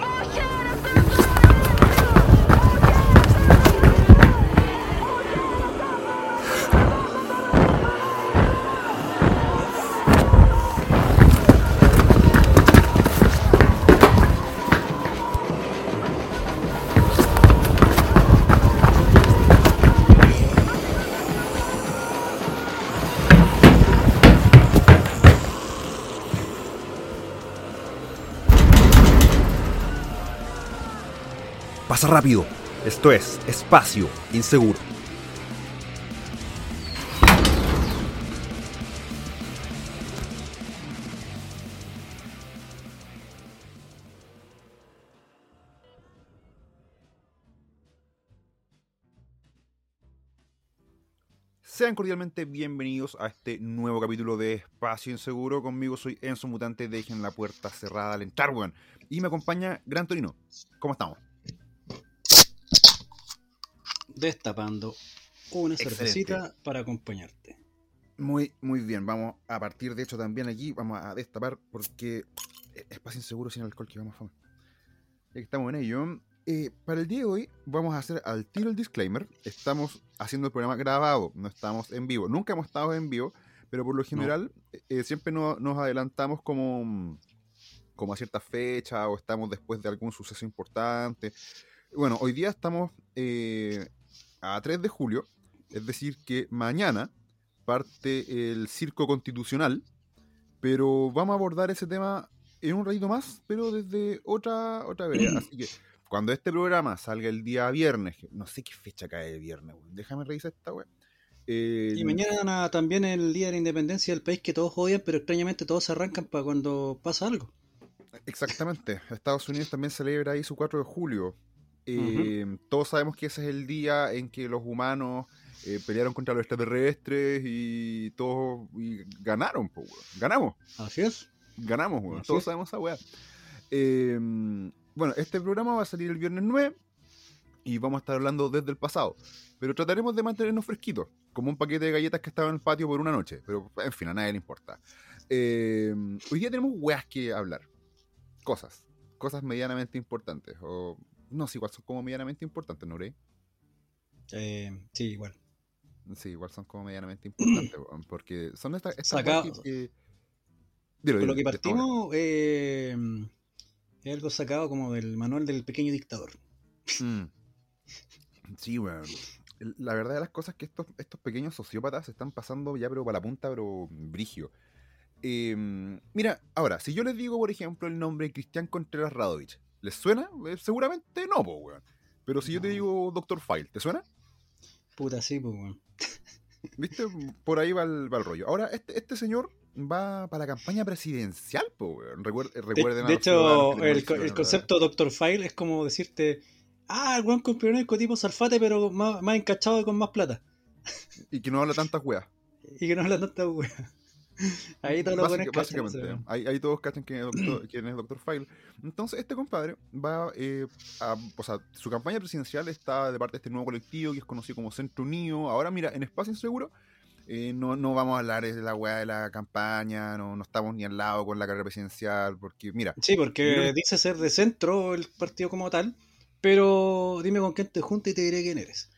Pasa rápido. Esto es Espacio Inseguro. Sean cordialmente bienvenidos a este nuevo capítulo de Espacio Inseguro. Conmigo soy Enzo Mutante. Dejen la puerta cerrada al entrar, weón. Y me acompaña Gran Torino. ¿Cómo estamos? Destapando una Excelente. cervecita para acompañarte. Muy, muy bien. Vamos a partir, de hecho, también aquí. Vamos a destapar porque Espacio Inseguro sin alcohol que vamos a. Ya que estamos en ello. eh, para el día de hoy vamos a hacer al tiro el disclaimer. Estamos haciendo el programa grabado, no estamos en vivo. Nunca hemos estado en vivo, pero por lo general eh, siempre no- nos adelantamos como, como a cierta fecha o estamos después de algún suceso importante. Bueno, hoy día estamos eh, a 3 de julio, es decir, que mañana parte el circo constitucional, pero vamos a abordar ese tema en un ratito más, pero desde otra, otra vereda. Así que cuando este programa salga el día viernes, no sé qué fecha cae el viernes, weón, déjame revisar esta web. Y mañana también el Día de la Independencia del país que todos odian, pero extrañamente todos se arrancan para cuando pasa algo. Exactamente. Estados Unidos también celebra ahí su 4 de julio. Eh, Todos sabemos que ese es el día en que los humanos eh, pelearon contra los extraterrestres y todos y ganaron, po, weón. Ganamos, Así es. ganamos, weón. Así Todos es. sabemos esa weá. Eh, bueno, este programa va a salir el viernes 9 y vamos a estar hablando desde el pasado. Pero trataremos de mantenernos fresquitos, como un paquete de galletas que estaba en el patio por una noche. Pero, en fin, a nadie le importa. Eh, hoy día tenemos weas que hablar. Cosas. Cosas medianamente importantes. O no sé, igual son como medianamente importantes, ¿no crees? Eh, sí, igual. Sí, igual son como medianamente importantes. porque son estas... estas Saca- que- Dilo, lo que partimos eh, es algo sacado como del manual del pequeño dictador. Mm. Sí, weón. El- La verdad de las cosas es que estos, estos pequeños sociópatas se están pasando ya, pero para la punta, pero brigio. Eh, mira, ahora, si yo les digo, por ejemplo, el nombre Cristian Contreras Radovich, ¿les suena? Eh, seguramente no, po, weón. Pero si yo te digo Doctor File, ¿te suena? Puta, sí, pues, weón. ¿Viste? Por ahí va el, va el rollo. Ahora, este, este señor va para la campaña presidencial, po, weón. Recuer- De, recuerden de ciudadanos hecho, el, concepto Doctor File es como decirte, ah, el weón conspiranoico tipo Salfate, pero más, más encachado y con más plata. Y que no habla tantas weas. Y que no habla tanta weá. Ahí todos los Básica- buenos cachan básicamente, ese- ahí, ahí todos cachan quién es, doctor, quién es Doctor File. Entonces, este compadre va eh, a. O sea, su campaña presidencial está de parte de este nuevo colectivo que es conocido como Centro Unido. Ahora, mira, en Espacio Inseguro. eh, no, no vamos a hablar de la weá de la campaña, no, no estamos ni al lado con la carrera presidencial, porque mira, Sí, porque dice ser de centro el partido como tal, pero dime con quién te junta y te diré quién eres.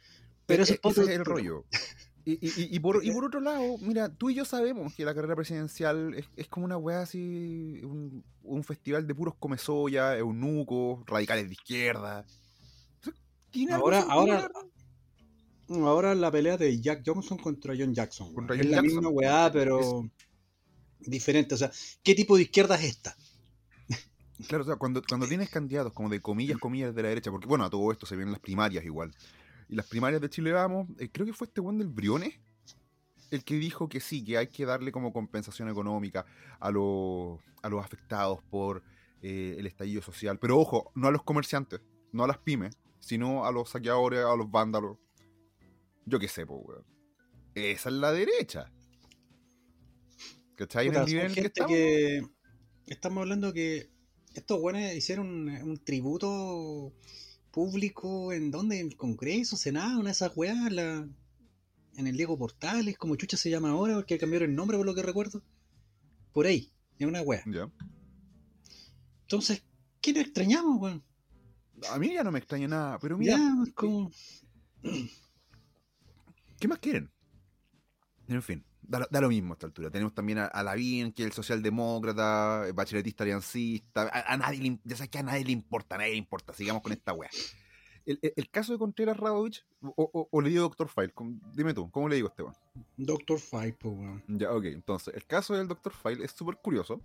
Pero eso e- es otro es el rollo. Y, y- y- por, y por otro lado, mira, tú y yo sabemos que la carrera presidencial es, es como una weá así, un, un festival de puros comezoya, eunucos, radicales de izquierda. O sea, ¿tiene algo Ahora, ahora, la verdad? ahora la pelea de Jack Johnson contra John Jackson. es la misma weá, pero diferente. O sea, ¿qué tipo de izquierda es esta? Claro, o sea, cuando, cuando tienes candidatos como de comillas, comillas de la derecha, porque bueno, a todo esto se vienen las primarias igual. Y las primarias de Chile Vamos, eh, creo que fue este buen del Briones el que dijo que sí, que hay que darle como compensación económica a los, a los afectados por eh, el estallido social. Pero ojo, no a los comerciantes, no a las pymes, sino a los saqueadores, a los vándalos. Yo qué sé, pues, weón. Esa es la derecha. ¿Cachai? En Puta, el nivel que estamos. que estamos hablando que estos buenos hicieron un, un tributo público en donde, en el Congreso, Senado, una de esas weas, la, en el Diego Portales, como chucha se llama ahora, porque cambiaron el nombre por lo que recuerdo. Por ahí, es una wea. Ya. Entonces, qué nos extrañamos, weón? A mí ya no me extraña nada, pero mira, Ya, como... ¿qué más quieren? En fin, da, lo- da lo mismo a esta altura. Tenemos también a, a Lavín, que es el socialdemócrata, el bacheletista aliancista. A, a nadie le, ya sabes que a nadie le importa, a nadie le importa. Sigamos con esta wea. El, el- el caso de Contreras Radovich, o, o- o le digo Doctor File, dime tú, ¿cómo le digo a este weón? Doctor Five, po, weón. Ya, ok. Entonces, el caso del Dr. File es súper curioso.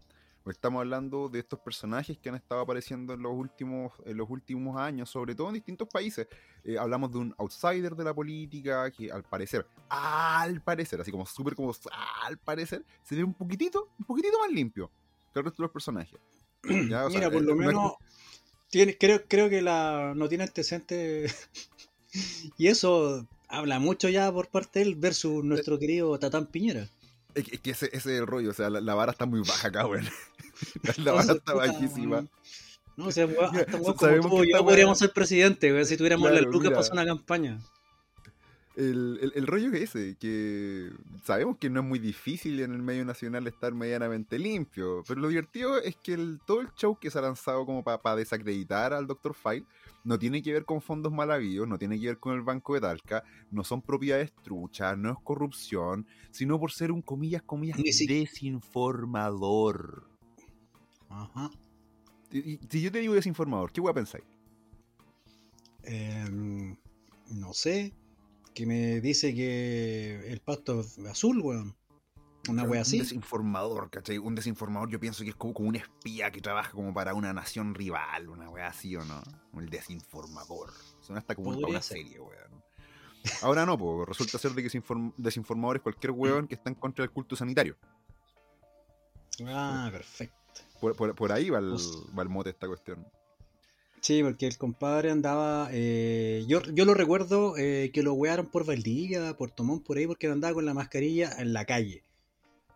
Estamos hablando de estos personajes que han estado apareciendo en los últimos, en los últimos años, sobre todo en distintos países. Eh, hablamos de un outsider de la política que al parecer, al parecer, así como súper como al parecer, se ve un poquitito, un poquitito más limpio que el resto de los personajes. Ya, o sea, Mira, por eh, lo no es- menos tiene, creo, creo que la no tiene antecedentes y eso habla mucho ya por parte de él versus nuestro querido Tatán Piñera. Es que, es que ese, ese es el rollo, o sea, la, la vara está muy baja acá, weón. La, vara está bajísima. No, o sea, weón, hasta weón como sabemos tú que yo podríamos ser presidente, weón, si tuviéramos Claro, las lucas para hacer una campaña. El, el, el rollo es ese, que sabemos que no es muy difícil en el medio nacional estar medianamente limpio, pero lo divertido es que el, todo el show que se ha lanzado como para desacreditar al Dr. File no tiene que ver con fondos mal habidos, no tiene que ver con el Banco de Talca, no son propiedades truchas, no es corrupción, sino por ser un comillas, comillas, si- desinformador. Ajá. Si yo te digo desinformador, ¿qué voy a pensar? Em, no sé, que me dice que el pasto es azul, weón. Una wea Un así. desinformador, ¿cachai? Un desinformador yo pienso que es como, como un espía que trabaja como para una nación rival, una wea así o no. El desinformador. Suena hasta como una ser. serie, weón. Ahora no, pues resulta ser de que desinform- desinformador es cualquier weón que está en contra del culto sanitario. Ah, perfecto. Por, por- por ahí va el, va el mote esta cuestión. Sí, porque el compadre andaba. eh, yo, yo lo recuerdo eh, que lo wearon por Valdivia, por Tomón, por ahí, porque andaba con la mascarilla en la calle.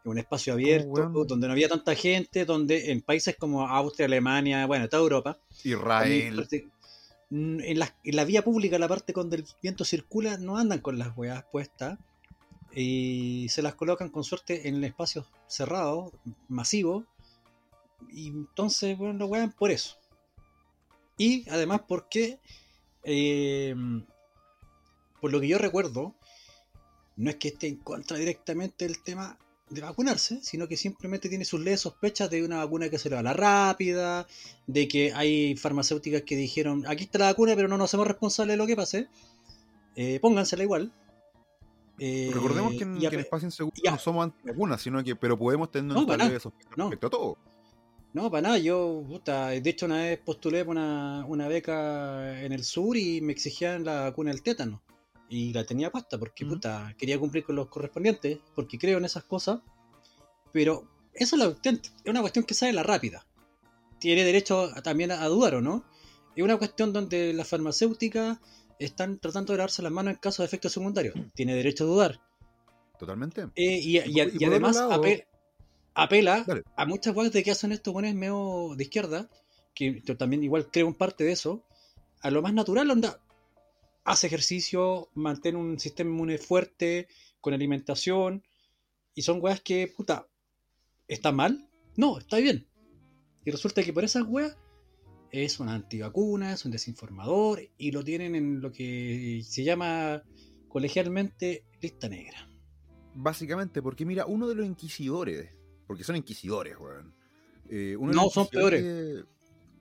En un espacio abierto, weón? donde no había tanta gente, donde en países como Austria, Alemania, bueno, toda Europa. Israel. mm, En la, en la vía pública, la parte donde el viento circula, no andan con las weas puestas. Y se las colocan con suerte en espacios cerrados, masivos. Y entonces, bueno, lo wean por eso. Y además porque, eh, por lo que yo recuerdo, no es que esté en contra directamente del tema de vacunarse, sino que simplemente tiene sus leves sospechas de una vacuna que se le va a la rápida, de que hay farmacéuticas que dijeron, aquí está la vacuna, pero no nos hacemos responsables de lo que pase, eh, póngansela igual. Eh, Recordemos que en, que en Espacio Inseguro no somos antivacunas, sino que, pero podemos tener No, para leve sospecha no. respecto a todo. No, para nada, yo, puta, de hecho una vez postulé por una, una beca en el sur y me exigían la vacuna del tétano. Y la tenía puesta porque, Ujú. puta, quería cumplir con los correspondientes, porque creo en esas cosas. Pero eso es, la cuestión, es una cuestión que sale la rápida. Tiene derecho a- también a, a dudar, ¿o no? Es una cuestión donde las farmacéuticas están tratando de lavarse las manos en caso de efectos secundarios. Tiene derecho a dudar. Totalmente. Eh, y, Y y- y además lado- ape- apela Dale. a muchas cosas de que hacen estos buenos medio de izquierda, que yo también igual creo en parte de eso, a lo más natural, onda, hace ejercicio, mantén un sistema inmune fuerte, con alimentación, y son weas que, puta, ¿está mal? No, está bien. Y resulta que por esas weas es una antivacuna, es un desinformador, y lo tienen en lo que se llama colegialmente lista negra. Básicamente, porque mira, uno de los inquisidores, porque son inquisidores, weón. eh, uno No, son inquisidores-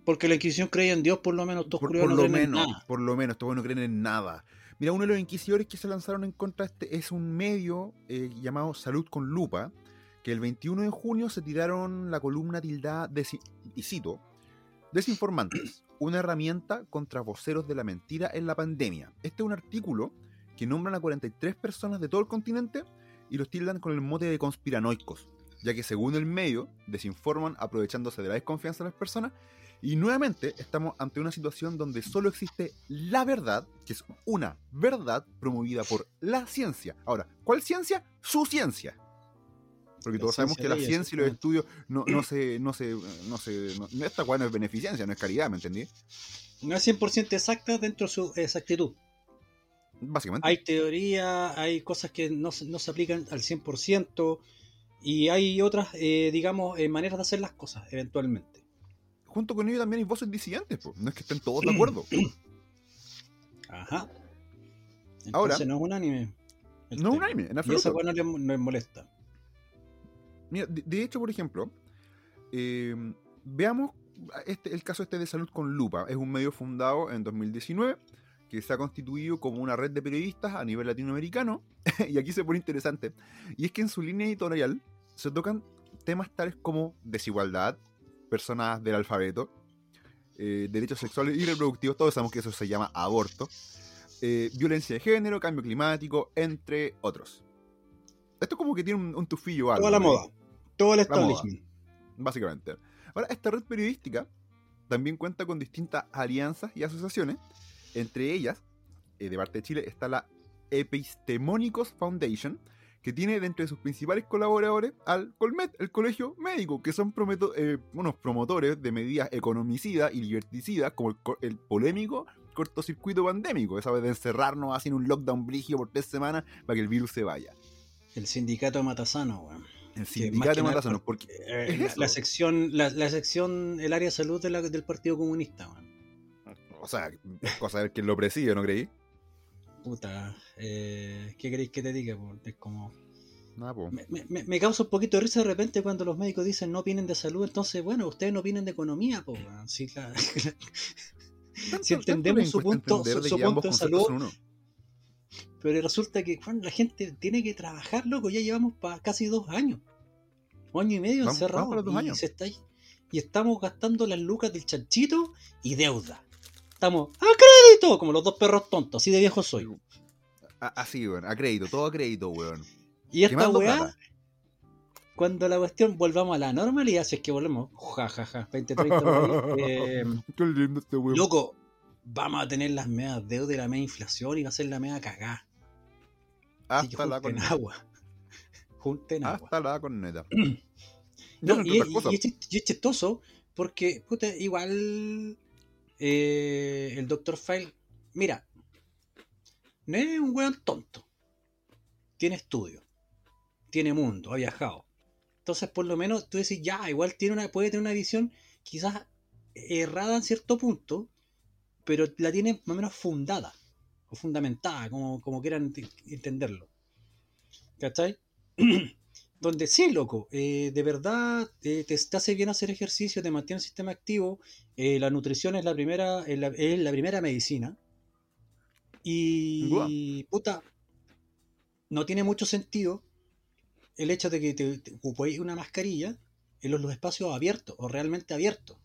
Porque la Inquisición creía en Dios, por lo menos, estos Por, no lo creen en menos, nada. por lo menos, estos no creen en nada. Mira, uno de los inquisidores que se lanzaron en contra de este es un medio eh, llamado Salud con Lupa, que el 21 de junio se tiraron la columna tildada, desi- y cito, Desinformantes, una herramienta contra voceros de la mentira en la pandemia. Este es un artículo que nombran a 43 personas de todo el continente y los tildan con el mote de conspiranoicos, ya que según el medio, desinforman aprovechándose de la desconfianza de las personas y nuevamente estamos ante una situación donde solo existe la verdad, que es una verdad promovida por la ciencia. Ahora, ¿cuál ciencia? Su ciencia. Porque La todos sabemos que la ella, ciencia y los estudios no, no se, no se, no se, no- esta weá no es beneficencia, no es caridad, ¿me entendí? No es 100% exacta dentro de su exactitud. Básicamente. Hay teoría, hay cosas que no, se- no se aplican al 100% y hay otras, eh, digamos, eh, maneras de hacer las cosas, eventualmente. junto con ellos también hay voces disidentes, pues. no es que estén todos de acuerdo. Ajá. Entonces Ahora- no es un anime. el No es un tema. anime, en Y absoluto. esa weá no les, no les molesta. Mira, de, de hecho, por ejemplo, eh, veamos este, el caso este de salud con lupa. Es un medio fundado en 2019 que se ha constituido como una red de periodistas a nivel latinoamericano. y aquí se pone interesante. Y es que en su línea editorial se tocan temas tales como desigualdad, personas del alfabeto, eh, derechos sexuales y reproductivos, todos sabemos que eso se llama aborto, eh, violencia de género, cambio climático, entre otros. Esto como que tiene un, un tufillo algo. Toda la moda. Todo el establishment. básicamente. Ahora, esta red periodística también cuenta con distintas alianzas y asociaciones. Entre ellas, eh, de parte de Chile, está la Epistemónicos Foundation, que tiene dentro de sus principales colaboradores al Colmet, el colegio médico, que son eh, unos promotores de medidas economicidas y liberticidas, como el, co- el polémico cortocircuito pandémico, esa vez de encerrarnos así en un lockdown brígido por tres semanas para que el virus se vaya. El sindicato de Matasano, weón. El Que sindicato de que por- porque Eh, Es la, sección, la, la sección, el área de salud de la- del Partido Comunista, weón. O sea, cosa quién lo preside, ¿no creí? Puta, eh, ¿qué queréis que te diga? Es como... Me, me- me- me causa un poquito de risa de repente cuando los médicos dicen no opinen de salud, entonces, bueno, ustedes no opinen de economía, po. Si, la- entendemos su punto- su- punto de salud, pero resulta que Juan, la gente tiene que trabajar, loco, ya llevamos para casi dos años. Un año y medio encerrados. se está y estamos gastando las lucas del chanchito y deuda. Estamos a crédito, como los dos perros tontos, así de viejo soy. Así, weón, a crédito, todo a crédito, weón. Y esta weá, plata. cuando la cuestión volvamos a la normalidad, si es que volvemos, ja, ja, ja, 20, 30 por ahí, eh, Qué lindo este weón. loco, vamos a tener las medias deudas y la media inflación y va a ser la media cagada. Así que Hasta la corneta. agua. Junten agua. Hasta la corneta. No, entre y, y y es chistoso porque, puta, igual eh, el Dr. File, mira, no es un weón tonto. Tiene estudio, tiene mundo, ha viajado. Entonces, por lo menos, tú decís, ya, igual tiene una, puede tener una visión quizás errada en cierto punto, pero la tiene más o menos fundada o fundamentada, como, como quieran ent- entenderlo. ¿Cachai? donde sí, loco, eh, de verdad eh, te, te hace bien hacer ejercicio, te mantiene el sistema activo, eh, la nutrición es la primera, es la, es la primera medicina. Y puta, no tiene mucho sentido el hecho de que te, te ocupéis una mascarilla en los, los espacios abiertos o realmente abiertos.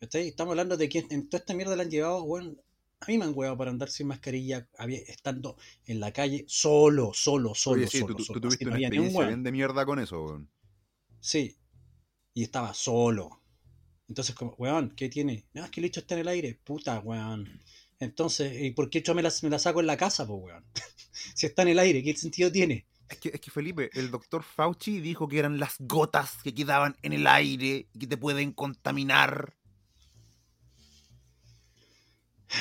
Estamos hablando de que en toda esta mierda la han llevado, bueno, a mí me han huevado para andar sin mascarilla estando en la calle solo, solo, solo, Oye, sí, solo, tú, solo. tuviste una experiencia bien de mierda con eso, weón. Sí. Y estaba solo. Entonces, como, weón, ¿qué tiene? No, es que el hecho está en el aire. Puta, weón. Entonces, ¿y por qué yo me la, me la saco en la casa, pues, weón? si está en el aire, ¿qué sentido tiene? Es que, es que Felipe, el doctor Fauci dijo que eran las gotas que quedaban en el aire y que te pueden contaminar.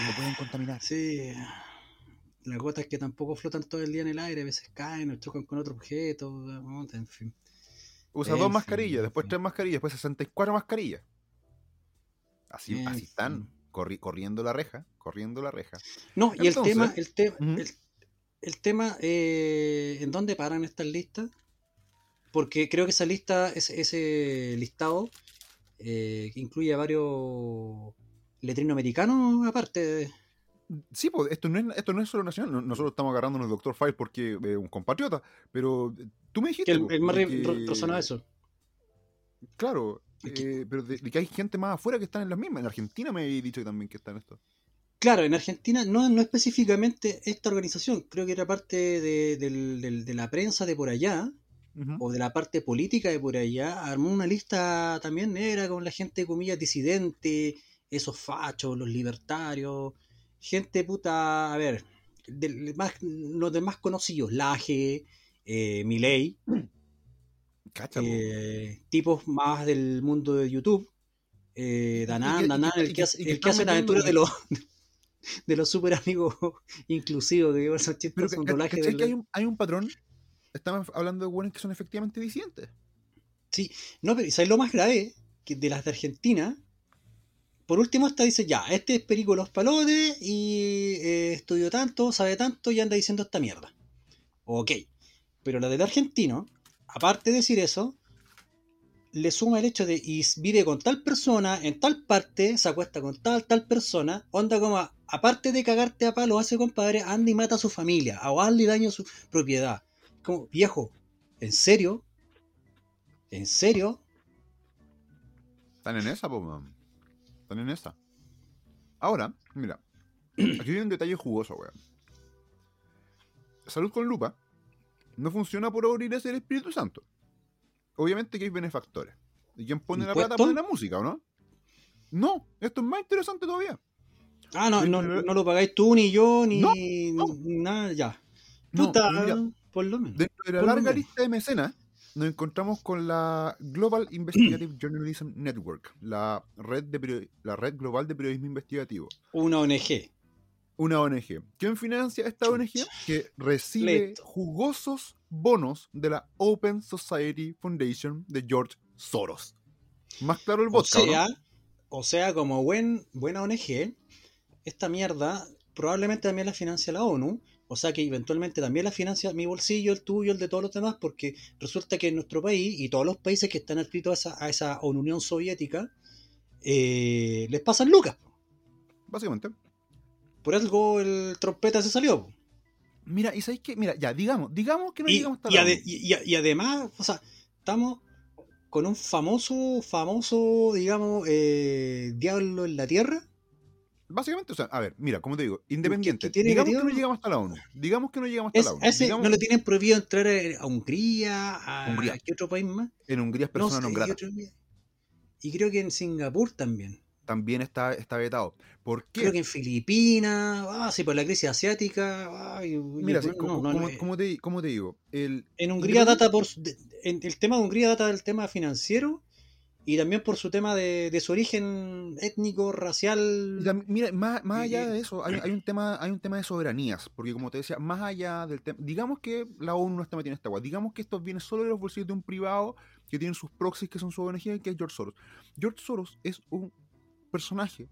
Me pueden contaminar. Sí. Las gotas que tampoco flotan todo el día en el aire, a veces caen o chocan con otro objeto, en fin. Usa En dos mascarillas, después tres mascarillas, después 64 mascarillas. Así, así están, corri- corriendo la reja, corriendo la reja. No, y el tema, el, tema ujú. el, el tema, eh, ¿en dónde paran estas listas? Porque creo que esa lista, ese, ese listado, eh, incluye a varios letrinos americanos aparte. Sí, pues esto no es, esto no es solo nacional. no- Nosotros estamos agarrándonos al doctor File porque es un compatriota. Pero eh, tú me dijiste. que el, el más que- razonado eso. Claro. Eh, pero de, de que hay gente más afuera que están en las mismas. En Argentina me habéis dicho también que están esto. Claro, en Argentina no, no específicamente esta organización, creo que era parte de, de la prensa de por allá, o de la parte política de por allá, armó una lista también negra con la gente, comillas, disidente, esos fachos, los libertarios, gente puta, a ver, del- más, los demás conocidos, Laje, eh, Milei, Cacha, eh, tipos más del mundo de YouTube, eh, Danán, Danán, el que hace, el que hace la aventura de los de los super amigos inclusivos, que son Pero chistosos, ca- un ca- doblaje ¿cachai del- hay un, hay un patrón? Estamos hablando de buenos que son efectivamente disidentes. No, pero ¿sabes lo más grave? que de las de Argentina, por último esta dice, ya, este es Perico Los Palotes y eh, estudió tanto, sabe tanto y anda diciendo esta mierda. Ok. Pero la del argentino, aparte de decir eso, le suma el hecho de y vive con tal persona, en tal parte, se acuesta con tal, tal persona, onda como, aparte de cagarte a palo, hace compadre, anda y mata a su familia, o hazle daño a su propiedad. Como, viejo, ¿en serio? ¿En serio? Están en esa, po, Están en esa. Ahora, mira, aquí viene un detalle jugoso, weón. Salud con lupa no funciona por abrir ese el Espíritu Santo obviamente que hay benefactores. ¿Y quién pone la plata pone la música, o no? No, esto es más interesante todavía. Ah, no, no, no, lo pagáis tú, ni yo, ni, nada, ya. No, por lo menos. Dentro de la larga lista de mecenas, nos encontramos con la Global Investigative Journalism Network, la red, de la red global de periodismo investigativo. Una ONG. Una ONG. ¿Quién financia esta ONG? Que recibe jugosos bonos de la Open Society Foundation de George Soros. Más claro el vodka. O sea, o sea como buen, buena ONG, esta mierda probablemente también la financia la ONU. O sea que eventualmente también la financia mi bolsillo, el tuyo, el de todos los demás, porque resulta que en nuestro país y todos los países que están adscritos a esa, a esa Unión Soviética eh, les pasan lucas. Básicamente. Por algo el trompeta se salió. Mira, y sabéis que, mira, ya, digamos, digamos que no y, llegamos hasta y, y, además, o sea, estamos con un famoso, famoso, digamos, eh, diablo en la tierra. Básicamente, o sea, a ver, mira, como te digo, independiente. digamos que no llegamos hasta la ONU. Digamos que no llegamos hasta la ONU. Ese ¿No lo tienen prohibido entrar a Hungría? ¿A, Hungría. qué otro país más? En Hungría es persona no, grata. Y creo que en Singapur también también está, está vetado. ¿Por qué? Creo que en Filipinas, ah, sí, por la crisis asiática. Mira, como, te, digo, el, en Hungría data por. el tema de Hungría data del tema financiero y también por su tema de, su origen étnico, racial. mira, más, allá de eso, hay, un tema, hay un tema de soberanías, porque como te decía, más allá del tema, digamos que la ONU no está metida en esta agua, digamos que esto viene solo de los bolsillos de un privado que tiene sus proxies que son su ONG, que es George Soros. George Soros es un personaje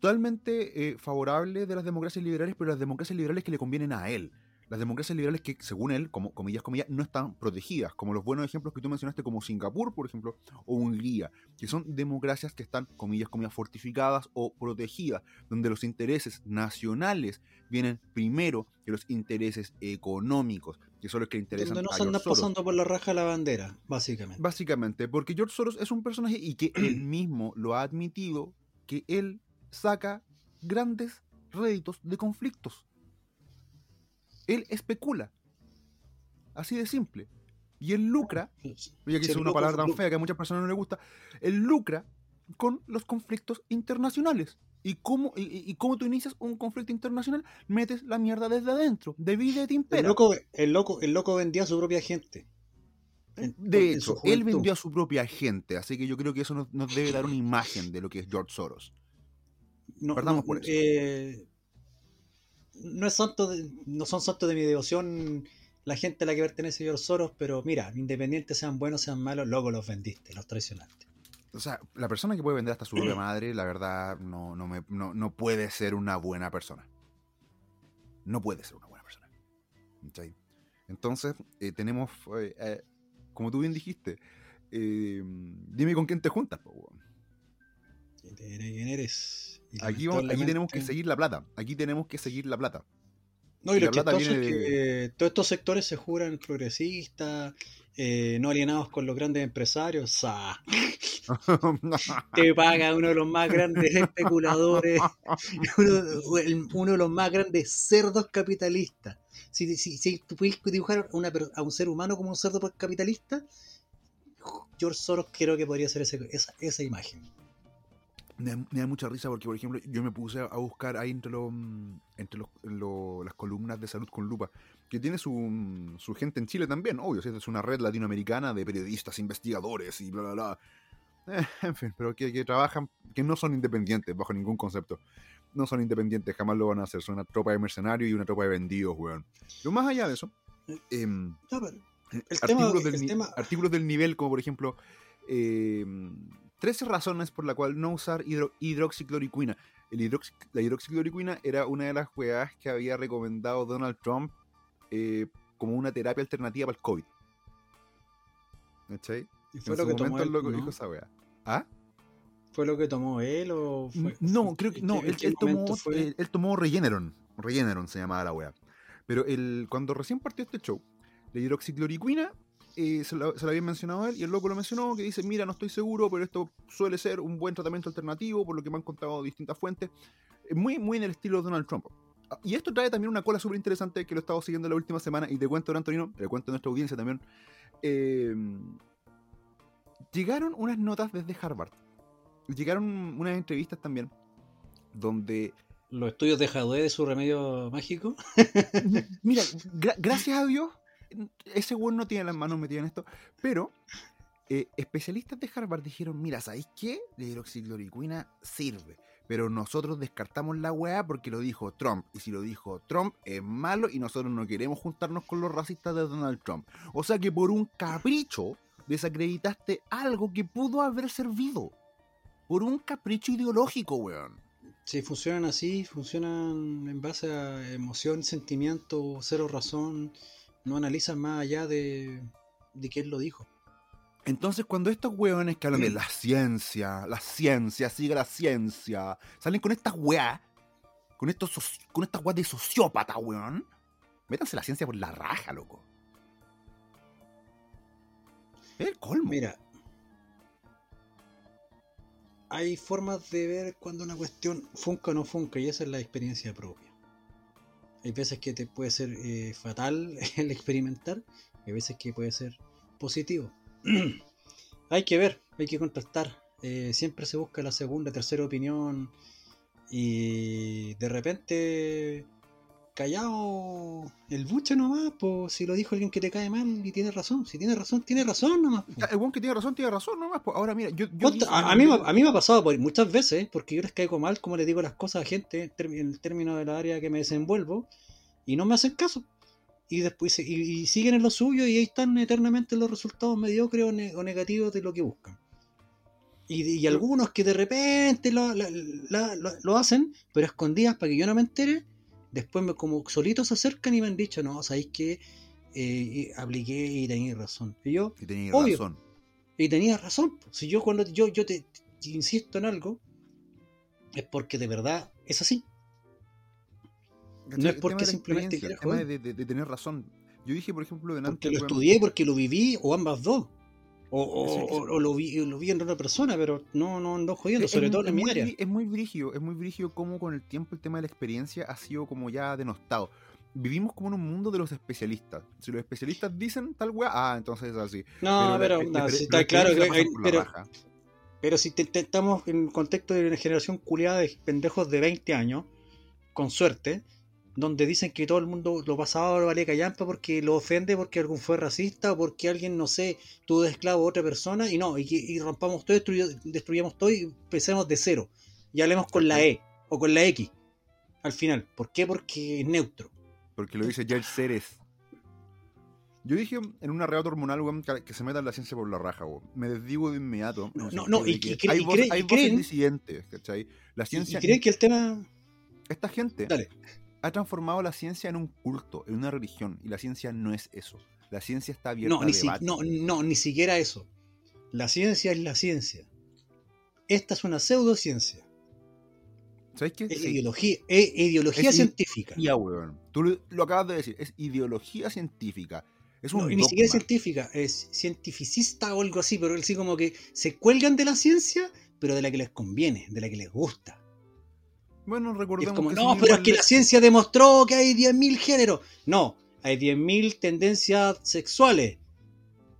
totalmente eh, favorable de las democracias liberales, pero las democracias liberales que le convienen a él. Las democracias liberales que, según él, como comillas, comillas, no están protegidas, como los buenos ejemplos que tú mencionaste, como Singapur, por ejemplo, o Hungría, que son democracias que están, comillas, comillas, fortificadas o protegidas, donde los intereses nacionales vienen primero que los intereses económicos, que son los que interesan donde no se anda pasando por la raja la bandera, básicamente. Básicamente, porque George Soros es un personaje y que él mismo lo ha admitido que él saca grandes réditos de conflictos. Él especula. Así de simple. Y él lucra, ya que es una palabra tan fea que a muchas personas no le gusta, él lucra con los conflictos internacionales. ¿Y cómo, y, cómo tú inicias un conflicto internacional? Metes la mierda desde adentro, de vida de El loco, el, loco, el loco vendía a su propia gente. de hecho, él vendió a su propia gente, así que yo creo que eso nos, debe dar una imagen de lo que es George Soros. No, Partamos por eso. Eh, no, es santo no son santos de mi devoción la gente a la que pertenece George Soros, pero mira, independientes sean buenos, sean malos, luego los vendiste, los traicionaste. O sea, la persona que puede vender hasta su propia madre, la verdad, no, no, me, no, puede ser una buena persona. No puede ser una buena persona. Entonces, eh, tenemos, eh, eh, como tú bien dijiste, dime con quién te juntas. ¿Quién eres? Aquí, aquí tenemos que seguir la plata. Aquí tenemos que seguir la plata. No, y, lo que es que todos estos sectores se juran progresistas, no alienados con los grandes empresarios. te paga uno de los más grandes especuladores, uno, de los más grandes cerdos capitalistas. Si, si, si tú puedes dibujar a un ser humano como un cerdo capitalista, George Soros creo que podría ser esa, esa imagen. Me da, mucha risa porque, por ejemplo, yo me puse a buscar ahí entre, entre las columnas de salud con lupa, que tiene su, su gente en Chile también, obvio, es una red latinoamericana de periodistas, investigadores y bla, bla, bla. Eh, en fin, pero que, trabajan, que no son independientes bajo ningún concepto. No son independientes, jamás lo van a hacer. Son una tropa de mercenarios y una tropa de vendidos, weón. Pero más allá de eso, em, artículos, del, artículos, del, nivel, como por ejemplo eh, 13 razones por la cual no usar hidro- hidroxicloroquina. El hidroxi- la hidroxicloroquina era una de las jugadas que había recomendado Donald Trump eh, como una terapia alternativa para el COVID. ¿Cachai? Y fue lo que tomó él, ¿no? dijo esa. ¿Ah? ¿Fue lo que tomó él o fue.? no, creo que no. Él, tomó, fue? él, él tomó Regeneron. Regeneron se llamaba la wea. Pero el, cuando recién partió este show, la hidroxicloroquina eh, se, lo, se lo había mencionado él y el loco lo mencionó que dice, mira, no estoy seguro, pero esto suele ser un buen tratamiento alternativo por lo que me han contado distintas fuentes. Es muy, muy en el estilo de Donald Trump. Ah, Y esto trae también una cola súper interesante que lo he estado siguiendo la última semana y te cuento, Antonino, le cuento a nuestra audiencia también. Eh, llegaron unas notas desde Harvard. Llegaron unas entrevistas también donde ¿Los estudios de Jadwe de su remedio mágico? Mira, gra- gracias a Dios, ese weón no tiene las manos metidas en esto, pero eh, especialistas de Harvard dijeron, mira, ¿sabéis qué? La hidroxicloroquina sirve, pero nosotros descartamos la weá porque lo dijo Trump, y si lo dijo Trump es malo y nosotros no queremos juntarnos con los racistas de Donald Trump. O sea que por un capricho desacreditaste algo que pudo haber servido. Por un capricho ideológico, weón. Sí, funcionan así, funcionan en base a emoción, sentimiento, cero razón. No analizan más allá de, de quién lo dijo. Entonces, cuando estos hueones que hablan de la ciencia, la ciencia, sigue la ciencia, salen con estas weas, con estos soci- con estas weas de sociópata, weón, métanse la ciencia por la raja, loco. Es el colmo. Mira, hay formas de ver cuando una cuestión funca o no funca, y esa es la experiencia propia. Hay veces que te puede ser eh, fatal el experimentar, hay veces que puede ser positivo. hay que ver, hay que contrastar. Eh, siempre se busca la segunda, tercera opinión, y de repente callado el buche nomás, pues si lo dijo alguien que te cae mal y tiene razón, si tiene razón, tiene razón nomás. po. El weón que tiene razón, tiene razón nomás. pues. Ahora, mira, yo. yo Ponte- dije- a, a mí, me- a mí me ha pasado por muchas veces, porque yo les caigo mal como les digo las cosas a gente en el término del área que me desenvuelvo, y no me hacen caso. Y después y, y siguen en lo suyo y ahí están eternamente los resultados mediocres o, ne- o negativos de lo que buscan. Y, y algunos que de repente lo, la- la- lo- lo hacen, pero escondidas para que yo no me entere, después me, como solitos se acercan y me han dicho, no, sabéis que eh, apliqué y tenéis razón. Y yo, Y tenía Obvio. razón. y tenías razón. Si yo cuando yo, yo te, te insisto en algo, es porque de verdad es así. No es porque simplemente el tema de, de- de tener razón. Yo dije, por ejemplo, delante. Porque lo estudié, porque lo viví, o ambas dos. O, o- o- o lo, vi, lo vi en otra persona, pero no, no ando jodiendo, sobre es todo en mi área. Es muy brígido, es muy brígido cómo con el tiempo el tema de la experiencia ha sido como ya denostado. Vivimos como en un mundo de los especialistas. Si los especialistas dicen tal weá, ah, entonces es así. No, pero, no, está la claro que hay- pero, pero si te- te- estamos en un contexto de una generación culiada de pendejos de 20 años, con suerte, donde dicen que todo el mundo lo pasaba vale callampa porque lo ofende, porque algún fue racista o porque alguien, no sé, tuvo de esclavo a otra persona y no, y, y rompamos todo, destruy- destruyamos todo y empecemos de cero. Y hablemos con la E o con la X al final. ¿Por qué? Porque es neutro. Porque lo dice George Ceres. Yo dije en un arrebato hormonal, weón, que se meta la ciencia por la raja, weón. Me desdigo de inmediato. en No, no, y- que y hay y hay voces disidentes, ¿cachai? La ciencia. y creen que el tema... Esta gente Dale. Ha transformado la ciencia en un culto, en una religión, y la ciencia no es eso. La ciencia está abierta No a ni, si- debate. no, no, ni siquiera eso. La ciencia es la ciencia. Esta es una pseudociencia. ¿Sabes qué? Es Sí. ideología, es ideología Es científica. Ya, weón. Tú lo, lo acabas de decir, es ideología científica. Es un No, ni siquiera es científica, es cientificista o algo así, pero así como que se cuelgan de la ciencia, pero de la que les conviene, de la que les gusta. Bueno, es recordemos como, que no, pero es que la ciencia demostró que hay 10.000 géneros. No, hay 10.000 tendencias sexuales.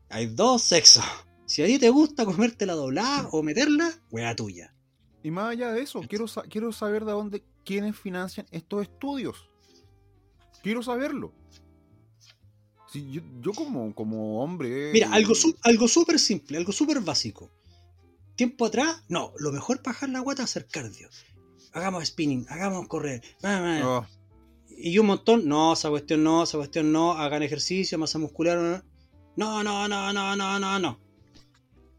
Hay dos sexos. Si a ti te gusta comértela doblada o meterla, wea tuya. Y más allá de eso, quiero, sa- quiero saber de dónde, quiénes financian estos estudios. Quiero saberlo. Si yo, yo como, como hombre... Mira, eh, algo algo súper simple, algo súper básico. Tiempo atrás, no, lo mejor para bajar la guata es hacer cardio. Hagamos spinning, hagamos correr. oh, Y un montón, no, esa cuestión no, esa cuestión no, hagan ejercicio, masa muscular. No, no, no, no, no, no, no.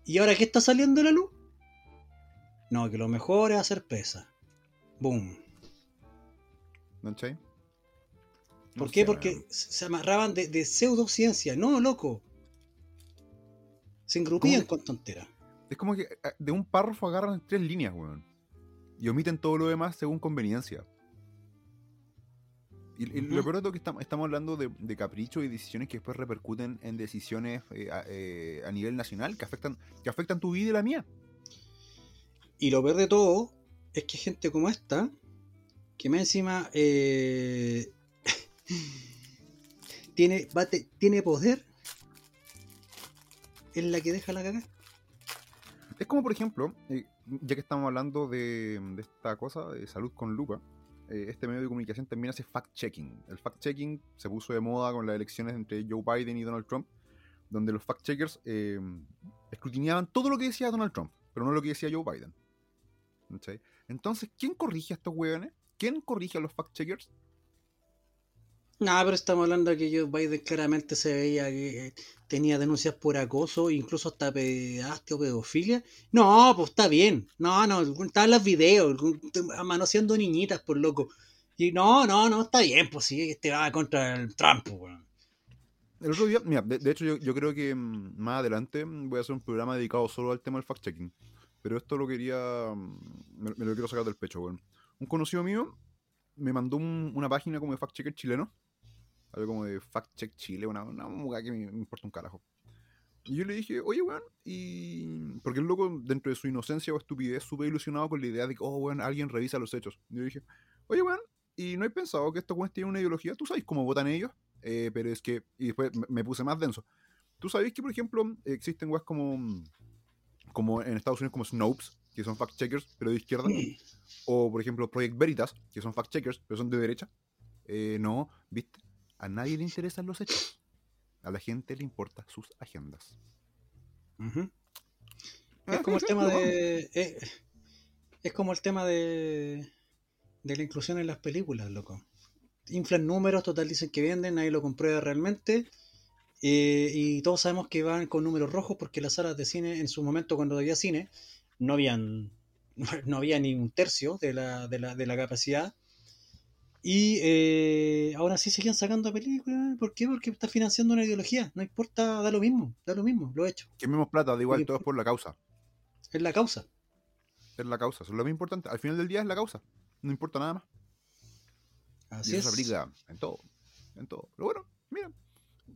¿Y ahora qué está saliendo la luz? No, que lo mejor es hacer pesa. Boom. ¿No cachai? ¿Por No qué? sé, Porque se amarraban de, de pseudociencia. No, loco. Se engrupían ¿Cómo con tonteras. Es como que eh, de un párrafo agarran tres líneas, weón. Y omiten todo lo demás según conveniencia. Y, y lo peor de todo es que estamos, estamos hablando de, de caprichos y decisiones que después repercuten en decisiones eh, a, eh, a nivel nacional que afectan, que afectan tu vida y la mía. Y lo peor de todo es que gente como esta, que más encima eh, tiene, bate- tiene poder, es la que deja la cagada. Es como, por ejemplo, ya que estamos hablando de, esta cosa de salud con lupa, eh, este medio de comunicación también hace fact-checking. El fact-checking se puso de moda con las elecciones entre Joe Biden y Donald Trump, donde los fact-checkers eh, escrutineaban todo lo que decía Donald Trump, pero no lo que decía Joe Biden. Entonces, ¿quién corrige a estos hueones? ¿Quién corrige a los fact-checkers? No, pero estamos hablando de que Joe Biden claramente se veía que eh, tenía denuncias por acoso, incluso hasta pedastia o pedofilia. No, pues está bien. No, no, estaban los videos, manoseando niñitas, por loco. Y no, no, no, está bien, pues sí, este va contra el Trump, pues, weón. El otro día, mira, de, de hecho yo, yo creo que mm, más adelante voy a hacer un programa dedicado solo al tema del fact-checking. Pero esto lo quería, mm, me, lo quiero sacar del pecho, weón. Un conocido mío me mandó un- una página como de fact-checker chileno. Algo como de fact-check Chile, una, una muga que me, me importa un carajo. Y yo le dije, oye, weón, y... Porque el loco, dentro de su inocencia o estupidez, súper ilusionado con la idea de que, oh, weón, alguien revisa los hechos. Y yo dije, oye, weón, ¿y no he pensado que estos weones tienen una ideología? ¿Tú sabes cómo votan ellos? Eh, pero es que, y después me- me puse más denso. ¿Tú sabes que, por ejemplo, existen weas como, como en Estados Unidos como Snopes, que son fact-checkers, pero de izquierda? O, por ejemplo, Project Veritas, que son fact-checkers, pero son de derecha. Eh, no, ¿viste? A nadie le interesan los hechos. A la gente le importan sus agendas. Ujú. Es como el tema de. eh, es como el tema de. de la inclusión en las películas, loco. Inflan números, total dicen que venden, nadie lo comprueba realmente. eh, y todos sabemos que van con números rojos porque las salas de cine, en su momento, cuando había cine, no habían. No había ni un tercio de la, de la, de la capacidad. Y eh, aún así seguían sacando películas. ¿Por qué? Porque está financiando una ideología. No importa, da lo mismo, da lo mismo, lo he hecho. Quememos plata, da igual, Oye, todo es por la causa. Es la causa. Es la causa, eso es lo más importante. Al final del día es la causa. No importa nada más. Así y eso es. se aplica en todo. En todo. Pero bueno, mira.